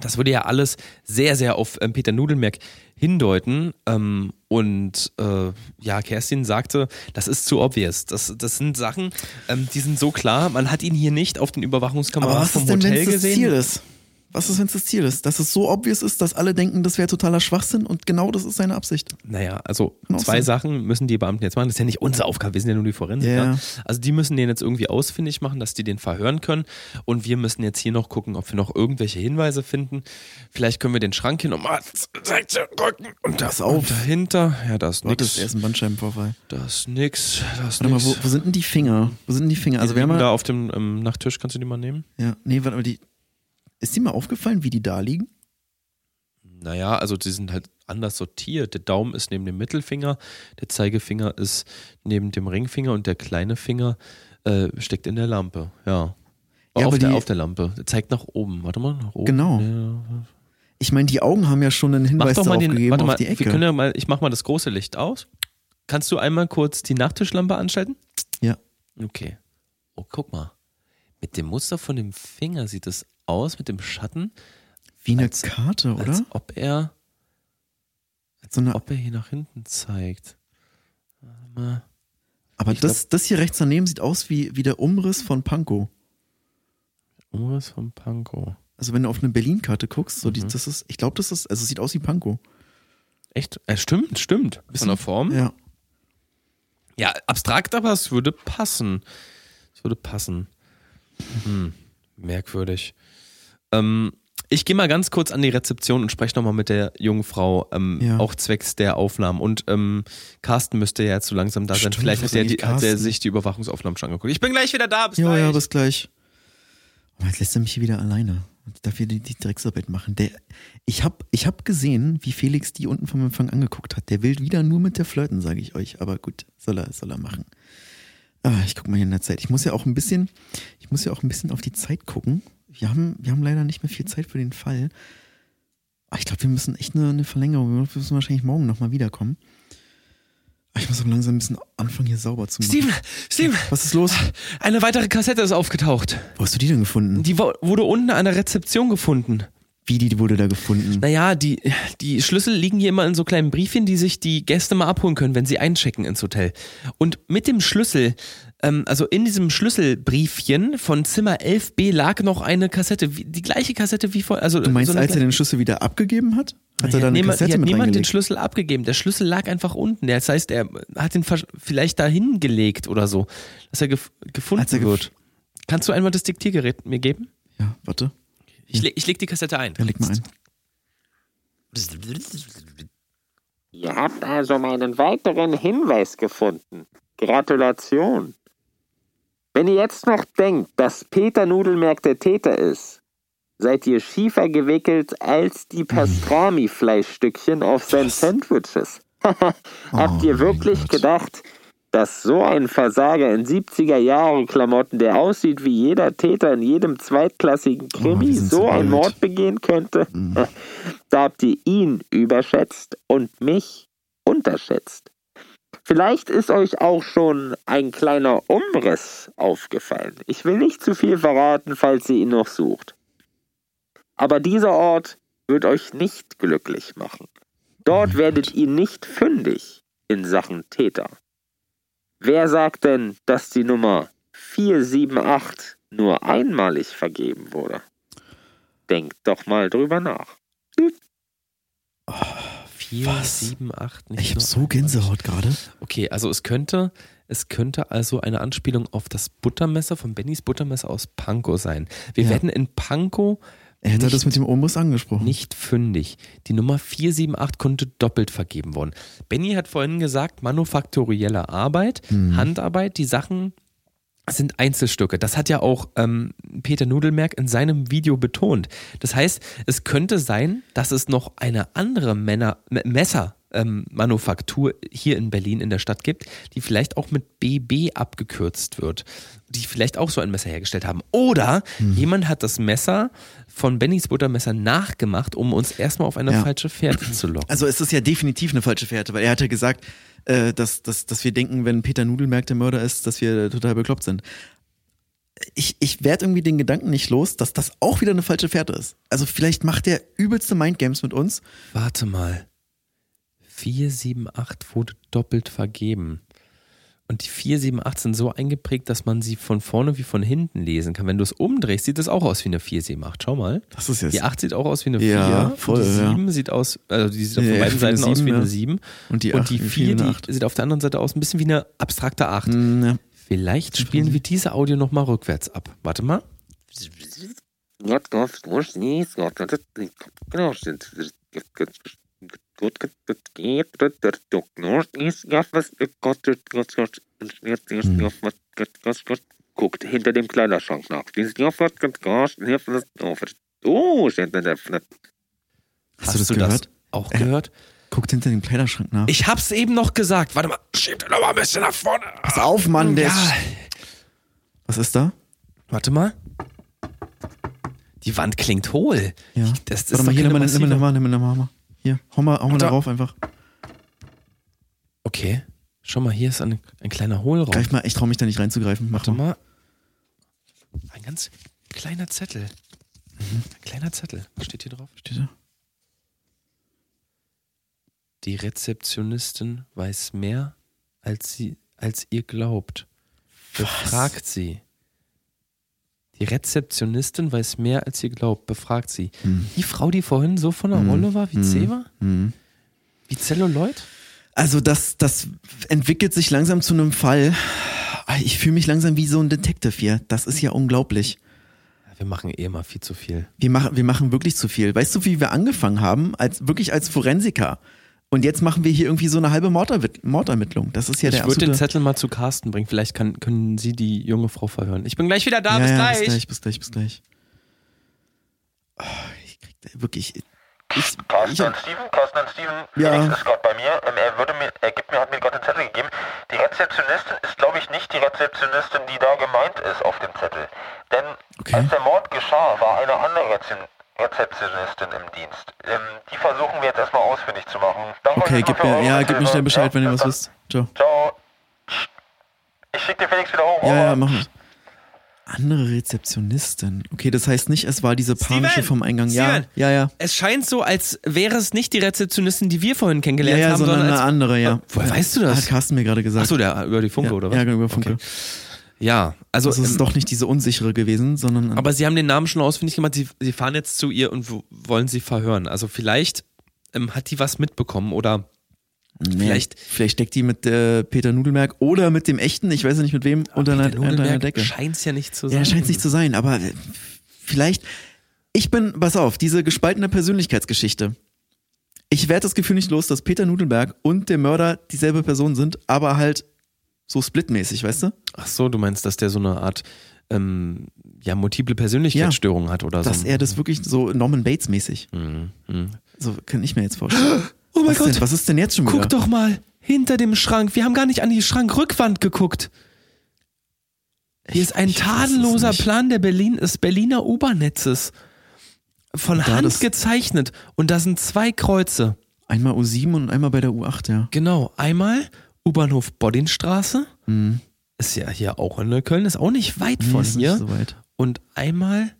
Das würde ja alles sehr, sehr auf ähm, Peter Nudelmerk hindeuten. Ähm, und äh, ja, Kerstin sagte, das ist zu obvious. Das, das sind Sachen, ähm, die sind so klar. Man hat ihn hier nicht auf den Überwachungskameras vom ist denn, Hotel es das gesehen. Ziel ist? Was ist, wenn es das Ziel ist? Dass es so obvious ist, dass alle denken, das wäre totaler Schwachsinn und genau das ist seine Absicht. Naja, also Kann zwei. Sachen müssen die Beamten jetzt machen. Das ist ja nicht unsere Aufgabe, wir sind ja nur die Forensiker. Ja. Also die müssen den jetzt irgendwie ausfindig machen, dass die den verhören können. Und wir müssen jetzt hier noch gucken, ob wir noch irgendwelche Hinweise finden. Vielleicht können wir den Schrank hier nochmal Seite rücken. Und da Pass auf. und dahinter, ja, da ist Dort ist nix. erst ein Bandscheibenvorfall. Da ist nix. Da ist Warte mal, nix. wo, wo sind denn die Finger? Wo sind denn die Finger? Also die wir haben da auf dem ähm, Nachttisch, kannst du die mal nehmen? ja, nee, warte mal, die, ist dir mal aufgefallen, wie die da liegen? Naja, also die sind halt anders sortiert. Der Daumen ist neben dem Mittelfinger, der Zeigefinger ist neben dem Ringfinger und der kleine Finger äh, steckt in der Lampe. Ja. Ja, auf, der, die- auf der Lampe. Der zeigt nach oben. Warte mal, nach oben. Genau. Ja. Ich meine, die Augen haben ja schon einen Hinweis darauf den, gegeben warte auf mal, die wir Ecke. können ja mal, ich mach mal das große Licht aus. Kannst du einmal kurz die Nachttischlampe anschalten? Ja. Okay. Oh, guck mal. Mit dem Muster von dem Finger sieht es aus, mit dem Schatten, wie eine als- Karte, oder? als ob er, so eine, ob er hier nach hinten zeigt. Aber ich das, das hier rechts daneben sieht aus wie, wie der Umriss von Pankow. Umriss von Pankow. Also wenn du auf eine Berlin-Karte guckst, so die, Mhm. das ist, ich glaube, das ist, also es sieht aus wie Pankow. Echt? Äh, stimmt, stimmt. Von der Form. Ja. Ja. abstrakt, aber es würde passen. Es würde passen. Hm, merkwürdig. Ähm, ich gehe mal ganz kurz an die Rezeption und spreche nochmal mit der jungen Frau, ähm, Ja. auch zwecks der Aufnahmen. Und ähm, Carsten müsste ja jetzt so langsam da sein. Stimmt, Vielleicht hat er, die, hat er sich die Überwachungsaufnahmen schon angeguckt. Ich bin gleich wieder da. Bis Ja, gleich. ja, bis gleich. Oh, jetzt lässt er mich hier wieder alleine. Und darf hier die, die Drecksarbeit machen. Der, ich habe ich hab gesehen, wie Felix die unten vom Empfang angeguckt hat. Der will wieder nur mit der flirten, sage ich euch. Aber gut, soll er, soll er machen. Ah, ich guck mal hier in der Zeit. Ich muss ja auch ein bisschen, ich muss ja auch ein bisschen auf die Zeit gucken. Wir haben, wir haben leider nicht mehr viel Zeit für den Fall. Ah, ich glaube, wir müssen echt eine, eine Verlängerung. Wir müssen wahrscheinlich morgen nochmal wiederkommen. Ah, Ich muss aber langsam ein bisschen anfangen, hier sauber zu machen. Steven, Steven, Was ist los? eine weitere Kassette ist aufgetaucht. Wo hast du die denn gefunden? Die wurde unten an der Rezeption gefunden. Wie die wurde da gefunden? Naja, die, die Schlüssel liegen hier immer in so kleinen Briefchen, die sich die Gäste mal abholen können, wenn sie einchecken ins Hotel. Und mit dem Schlüssel, ähm, also in diesem Schlüsselbriefchen von Zimmer 11b lag noch eine Kassette, wie, die gleiche Kassette wie vor. Also Du meinst, so als er den Schlüssel wieder abgegeben hat? Hat er da eine niemand, Kassette hat mit niemand den? Schlüssel abgegeben. Der Schlüssel lag einfach unten. Das heißt, er hat ihn vielleicht dahin gelegt oder so, dass er gef gefunden er gef- wird. Kannst du einmal das Diktiergerät mir geben? Ja, warte. Ich, leg, ich leg die Kassette ein. Ja, leg mal ein. Ihr habt also meinen weiteren Hinweis gefunden. Gratulation. Wenn ihr jetzt noch denkt, dass Peter Nudelmerk der Täter ist, seid ihr schiefer gewickelt als die Pastrami-Fleischstückchen auf seinen Sandwiches. Habt ihr wirklich gedacht, dass so ein Versager in 70er-Jahre-Klamotten, der aussieht wie jeder Täter in jedem zweitklassigen Krimi, wir sind so einen. Mord begehen könnte? Da habt ihr ihn überschätzt und mich unterschätzt. Vielleicht ist euch auch schon ein kleiner Umriss aufgefallen. Ich will nicht zu viel verraten, falls ihr ihn noch sucht. Aber dieser Ort wird euch nicht glücklich machen. Dort werdet ihr nicht fündig in Sachen Täter. Wer sagt denn, dass die Nummer 478 nur einmalig vergeben wurde? Denkt doch mal drüber nach. Vier, Was? sieben, acht. nicht Ich habe so Gänsehaut gerade. Okay, also es könnte, es könnte also eine Anspielung auf das Buttermesser von Bennys Buttermesser aus Pankow sein. Wir Ja. werden in Pankow Er hätte nicht, das mit dem Umriss angesprochen. nicht fündig. Die Nummer 478 konnte doppelt vergeben worden. Benny hat vorhin gesagt, manufaktorielle Arbeit, Mhm. Handarbeit, die Sachen sind Einzelstücke. Das hat ja auch ähm, Peter Nudelmerk in seinem Video betont. Das heißt, es könnte sein, dass es noch eine andere Männer, Messer, ähm, Manufaktur hier in Berlin in der Stadt gibt, die vielleicht auch mit BB abgekürzt wird, die vielleicht auch so ein Messer hergestellt haben. Oder Hm. jemand hat das Messer von Bennys Buttermesser nachgemacht, um uns erstmal auf eine Ja. falsche Fährte zu locken. Also es ist ja definitiv eine falsche Fährte, weil er hat ja gesagt, äh, dass, dass, dass wir denken, wenn Peter Nudelmerk der Mörder ist, dass wir total bekloppt sind. Ich, ich werde irgendwie den Gedanken nicht los, dass das auch wieder eine falsche Fährte ist. Also vielleicht macht der übelste Mindgames mit uns. Warte mal. 478 wurde doppelt vergeben. Und die 478 sind so eingeprägt, dass man sie von vorne wie von hinten lesen kann. Wenn du es umdrehst, sieht es auch aus wie eine 478. Schau mal. Das ist jetzt. Die 8 sieht auch aus wie eine 4. Ja, voll, und die ja. 7 sieht aus, also die sieht auf Ja, beiden Seiten aus 7, wie eine ja. 7. Und die und acht die wie 4, eine die acht. sieht auf der anderen Seite aus ein bisschen wie eine abstrakte 8. Mm, ja. Vielleicht spielen wir diese Audio nochmal rückwärts ab. Warte mal. Guckt hinter dem Kleiderschrank nach. Hast, du das gehört? das auch Äh, gehört? Guckt hinter dem Kleiderschrank nach. Ich hab's eben noch gesagt. Warte mal. Schieb den noch mal ein bisschen nach vorne. Pass auf, Mann, der Ja. ist. Was ist da? Warte mal. Die Wand klingt hohl. Ja. Das ist Warte mal, doch hier, nimm mal, nimm mal, nimm mal, nimm mal, Hier, hau mal, hau mal Da. darauf einfach. Okay. Schau mal, hier ist ein, ein kleiner Hohlraum. Greif mal, ich trau mich da nicht reinzugreifen. Mach Warte mal. mal. Ein ganz kleiner Zettel. Ein kleiner Zettel. Was steht hier drauf? Steht da? Die Rezeptionistin weiß mehr, als sie, als ihr glaubt. Befragt sie. Die Rezeptionistin weiß mehr, als ihr glaubt. Befragt sie. Hm. Die Frau, die vorhin so von der Hm. Rolle war, wie Hm. zäh war? Hm. Wie Zelluloid? Also das, das entwickelt sich langsam zu einem Fall. Ich fühle mich langsam wie so ein Detective hier. Das ist ja unglaublich. Wir machen eh mal viel zu viel. Wir machen, wir machen wirklich zu viel. Weißt du, wie wir angefangen haben? Als, wirklich als Forensiker. Und jetzt machen wir hier irgendwie so eine halbe Morderwit- Mordermittlung. Das ist ja ich der würde den. Zettel mal zu Carsten bringen. Vielleicht kann, können Sie die junge Frau verhören. Ich bin gleich wieder da. ja, bis, ja, gleich. bis gleich, bis gleich, bis gleich. Oh, ich krieg da wirklich... Ich, Carsten ich und Steven, Carsten und Steven, Ja. Felix ist gerade bei mir. Ähm, er würde mir, er gibt mir, hat mir gerade den Zettel gegeben. Die Rezeptionistin ist, glaube ich, nicht die Rezeptionistin, die da gemeint ist auf dem Zettel. Denn Okay. als der Mord geschah, war eine andere Rezep Rezeptionistin im Dienst. Ähm, die versuchen wir jetzt erstmal ausfindig zu machen. Danke okay, gib mir, ja, gib mir schnell Bescheid, wenn ihr Ja, was wisst. Ciao. Ciao. Ich schick dir Felix wieder hoch. Ja, ja, mach mal. Andere Rezeptionistin. Okay, das heißt nicht, es war diese panische Steven! vom Eingang. Ja, Steven! ja, ja. Es scheint so, als wäre es nicht die Rezeptionistin, die wir vorhin Ja, kennengelernt ja, haben, sondern sondern eine als, andere, ja. Woher weißt du das? Hat Carsten mir gerade gesagt. Achso, der über die Funke ja, oder was? Ja, genau, über Funke. Okay. Ja, also, Also es ist ähm, doch nicht diese unsichere gewesen, sondern aber sie haben den Namen schon ausfindig gemacht. Sie, sie fahren jetzt zu ihr und wollen sie verhören. Also vielleicht ähm, hat die was mitbekommen oder Nee, vielleicht- vielleicht steckt die mit äh, Peter Nudelmerk oder mit dem echten, ich weiß ja nicht mit wem, unter einer, unter einer Nudelberg Decke. scheint es ja nicht zu sein. Ja, scheint es nicht zu sein, aber äh, vielleicht. Ich bin, pass auf, diese gespaltene Persönlichkeitsgeschichte. Ich werde das Gefühl nicht los, dass Peter Nudelberg und der Mörder dieselbe Person sind, aber halt so splitmäßig, weißt du? Ach so, du meinst, dass der so eine Art ähm, ja, multiple Persönlichkeitsstörung hat oder Dass so. er das wirklich so Norman Bates mäßig. Mhm, mhm. So kann ich mir jetzt vorstellen. Oh mein was Gott, Denn, was ist denn jetzt schon wieder? guck doch mal hinter dem Schrank. Wir haben gar nicht an die Schrankrückwand geguckt. Hier Ich- ist ein tadelloser. Plan der Berlin, des Berliner U-Bahn-Netzes. Von Da Hand gezeichnet. Und da sind zwei Kreuze. Einmal U7 und einmal bei der U8, ja. Genau. Einmal U-Bahnhof Boddinstraße. Mhm. Ist ja hier auch in Neukölln, ist auch nicht weit Nee, von ist hier. Nicht so weit. Und einmal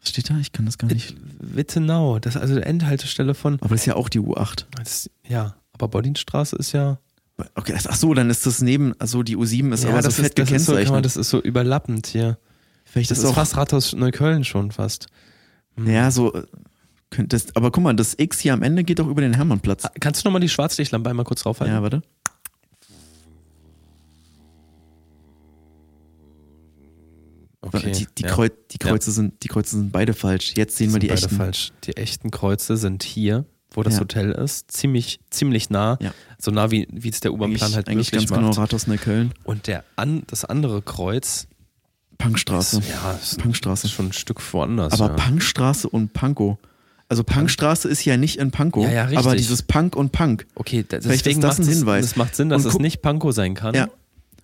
Was steht da? Ich kann das gar nicht. Wittenau. Das ist also die Endhaltestelle von. Aber das ist ja auch die U8. Das, ja, aber Boddinstraße ist ja. Okay, ach so, dann ist das neben, also die U7 ist ja, aber so das, fett ist, das, ist so, man, gekennzeichnet. das ist so überlappend hier. Vielleicht Das ist ist fast Rathaus Neukölln schon fast. ja, so, könnte das, aber guck mal, das X hier am Ende geht doch über den Hermannplatz. Ah, Kannst du nochmal die Schwarzlichtlampe einmal kurz draufhalten? Ja, warte. okay. Die, die, ja. Kreu die, Ja. Kreuze sind, die Kreuze sind beide falsch. Jetzt sehen wir die beide echten. falsch. Die echten Kreuze sind hier, wo das Ja. Hotel ist. Ziemlich, ziemlich nah. Ja. So nah, wie wie es der U-Bahn-Plan halt eigentlich möglich ganz macht. genau Rathaus Neukölln. Und der an, das andere Kreuz Punkstraße. ist, ja, ist, Punkstraße. ist schon ein Stück woanders. aber ja. Punkstraße und Pankow. Also Punkstraße ist ja nicht in Pankow, Ja, ja, aber dieses Punk und Punk. Okay, da- Vielleicht deswegen ist das macht ein es, Hinweis. das macht Sinn, dass es nicht Pankow sein kann. Ja.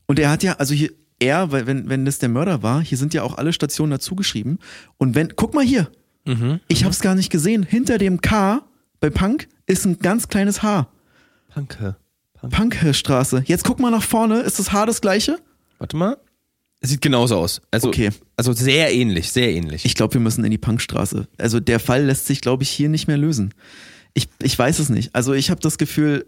Und er hat ja, also hier, er, weil wenn, wenn das der Mörder war, hier sind ja auch alle Stationen dazu geschrieben. Und wenn, guck mal hier, Mhm. ich hab's gar nicht gesehen, hinter dem K bei Punk ist ein ganz kleines H. Panke. Panke. Punkstraße. Jetzt guck mal nach vorne, ist das H das gleiche? Warte mal. Es sieht genauso aus. Also, Okay. also sehr ähnlich, sehr ähnlich. Ich glaube, wir müssen in die Punkstraße. Also der Fall lässt sich, glaube ich, hier nicht mehr lösen. Ich, ich weiß es nicht. Also ich habe das Gefühl,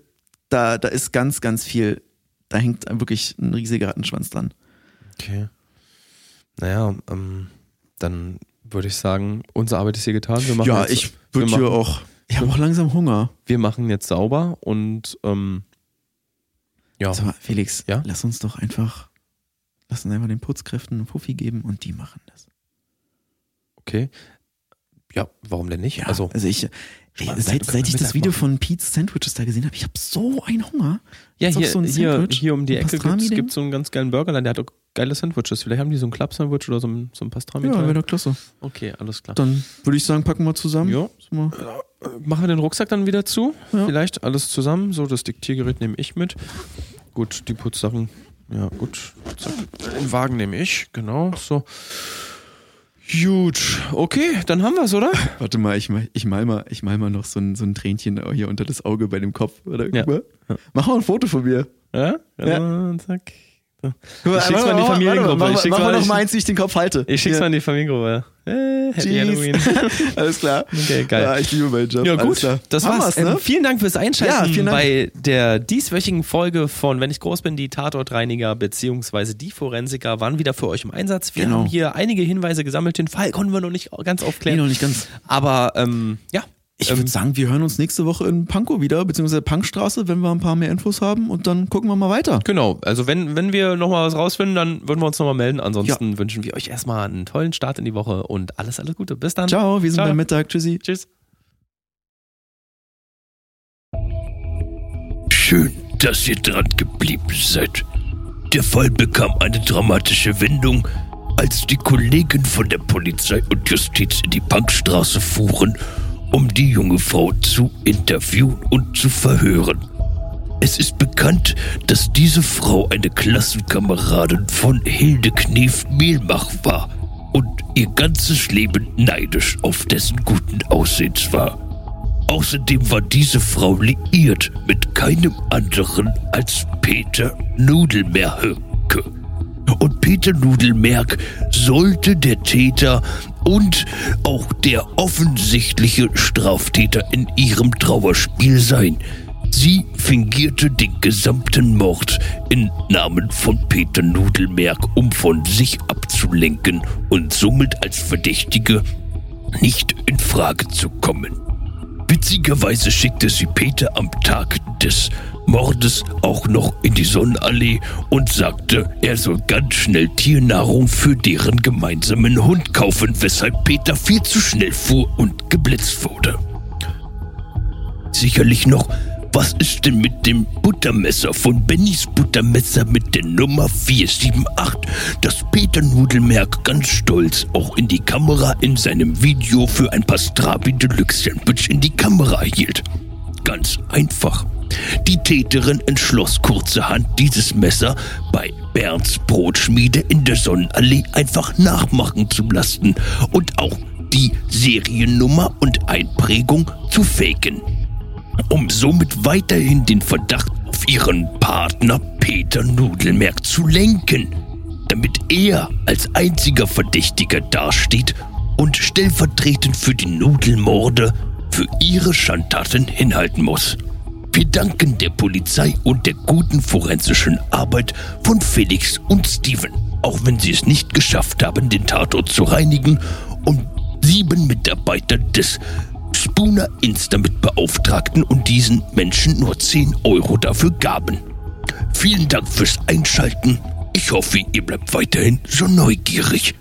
da, da ist ganz, ganz viel, da hängt wirklich ein riesiger Rattenschwanz dran. okay. Naja, ähm, dann würde ich sagen, unsere Arbeit ist hier getan. Wir machen Ja, jetzt, ich würde hier auch, ich habe auch langsam Hunger. Wir machen jetzt sauber und ähm, ja. Sag mal, Felix, Ja? lass uns doch einfach, lass uns einfach den Putzkräften einen Fuffi geben und die machen das. Okay. Ja, warum denn nicht? Ja, also, also, ich, ey, Spannend. seit, seit ich das Video machen. von Pete's Sandwiches da gesehen habe, ich habe so einen Hunger. ja, hier, so ein hier, hier um die Ecke gibt es so einen ganz geilen Burgerland, der hat auch geile Sandwiches. Vielleicht haben die so ein Club-Sandwich oder so ein, so ein pastrami Ja, wäre doch klasse. Okay, alles klar. Dann würde ich sagen, packen wir zusammen. Ja. Mal. Machen wir den Rucksack dann wieder zu. Ja. Vielleicht alles zusammen. So, das Diktiergerät nehme ich mit. Gut, die Putzsachen. Ja, gut. Zack. Den Wagen nehme ich. Genau, so. Gut. Okay, dann haben wir es, oder? Warte mal, ich, mal- ich mal mal, ich mal mal noch so ein, so ein Tränchen hier unter das Auge bei dem Kopf. Oder? Ja. Mach mal ein Foto von mir. Ja? Ja. Also, zack. Ich schick's mal in die warte Familiengruppe. Mach, Ich mach, mal- noch mal eins, wie ich den Kopf halte. Ich schick's mal in die Familiengruppe. Äh, Happy Cheese. Halloween. Alles klar. Okay, geil. Ja, ich liebe meinen Job. Ja, gut. Das Haben war's. ne? Ähm, vielen Dank fürs Einschalten Ja, Dank. bei der dieswöchigen Folge von Wenn ich groß bin, die Tatortreiniger bzw. die Forensiker waren wieder für euch im Einsatz. Wir Genau. haben hier einige Hinweise gesammelt. Den Fall konnten wir noch nicht ganz Nee, aufklären. noch nicht ganz. Aber ähm, ja. Ich ähm, würde sagen, wir hören uns nächste Woche in Pankow wieder, beziehungsweise Punkstraße, wenn wir ein paar mehr Infos haben und dann gucken wir mal weiter. Genau, also wenn, wenn wir nochmal was rausfinden, dann würden wir uns nochmal melden. Ansonsten wünschen wir euch erstmal einen tollen Start in die Woche und alles, alles Gute. Bis dann. Ciao, wir sind Ciao. beim Mittag. Tschüssi. Tschüss. Schön, dass ihr dran geblieben seid. Der Fall bekam eine dramatische Wendung, als die Kollegen von der Polizei und Justiz in die Punkstraße fuhren, um die junge Frau zu interviewen und zu verhören. Es ist bekannt, dass diese Frau eine Klassenkameradin von Hilde Knef Mehlmach war und ihr ganzes Leben neidisch auf dessen guten Aussehens war. Außerdem war diese Frau liiert mit keinem anderen als Peter Nudelmerke. Und Peter Nudelmerk sollte der Täter und auch der offensichtliche Straftäter in ihrem Trauerspiel sein. Sie fingierte den gesamten Mord im Namen von Peter Nudelmerk, um von sich abzulenken und somit als Verdächtige nicht in Frage zu kommen. Witzigerweise schickte sie Peter am Tag des Mordes auch noch in die Sonnenallee und sagte, er soll ganz schnell Tiernahrung für deren gemeinsamen Hund kaufen, weshalb Peter viel zu schnell fuhr und geblitzt wurde. Sicherlich noch, was ist denn mit dem Buttermesser von Bennys Buttermesser mit der Nummer 478, das Peter Nudelmerk ganz stolz auch in die Kamera in seinem Video für ein Pastrami Deluxe Sandwich in die Kamera hielt? Ganz einfach. Die Täterin entschloss kurzerhand, dieses Messer bei Bernds Brotschmiede in der Sonnenallee einfach nachmachen zu lassen und auch die Seriennummer und Einprägung zu faken um somit weiterhin den Verdacht auf ihren Partner Peter Nudelmerk zu lenken, damit er als einziger Verdächtiger dasteht und stellvertretend für die Nudelmorde für ihre Schandtaten hinhalten muss. Wir danken der Polizei und der guten forensischen Arbeit von Felix und Steven, auch wenn sie es nicht geschafft haben, den Tatort zu reinigen und sieben Mitarbeiter des Spooner Inst damit beauftragten und diesen Menschen nur 10 Euro dafür gaben. Vielen Dank fürs Einschalten. Ich hoffe, ihr bleibt weiterhin so neugierig.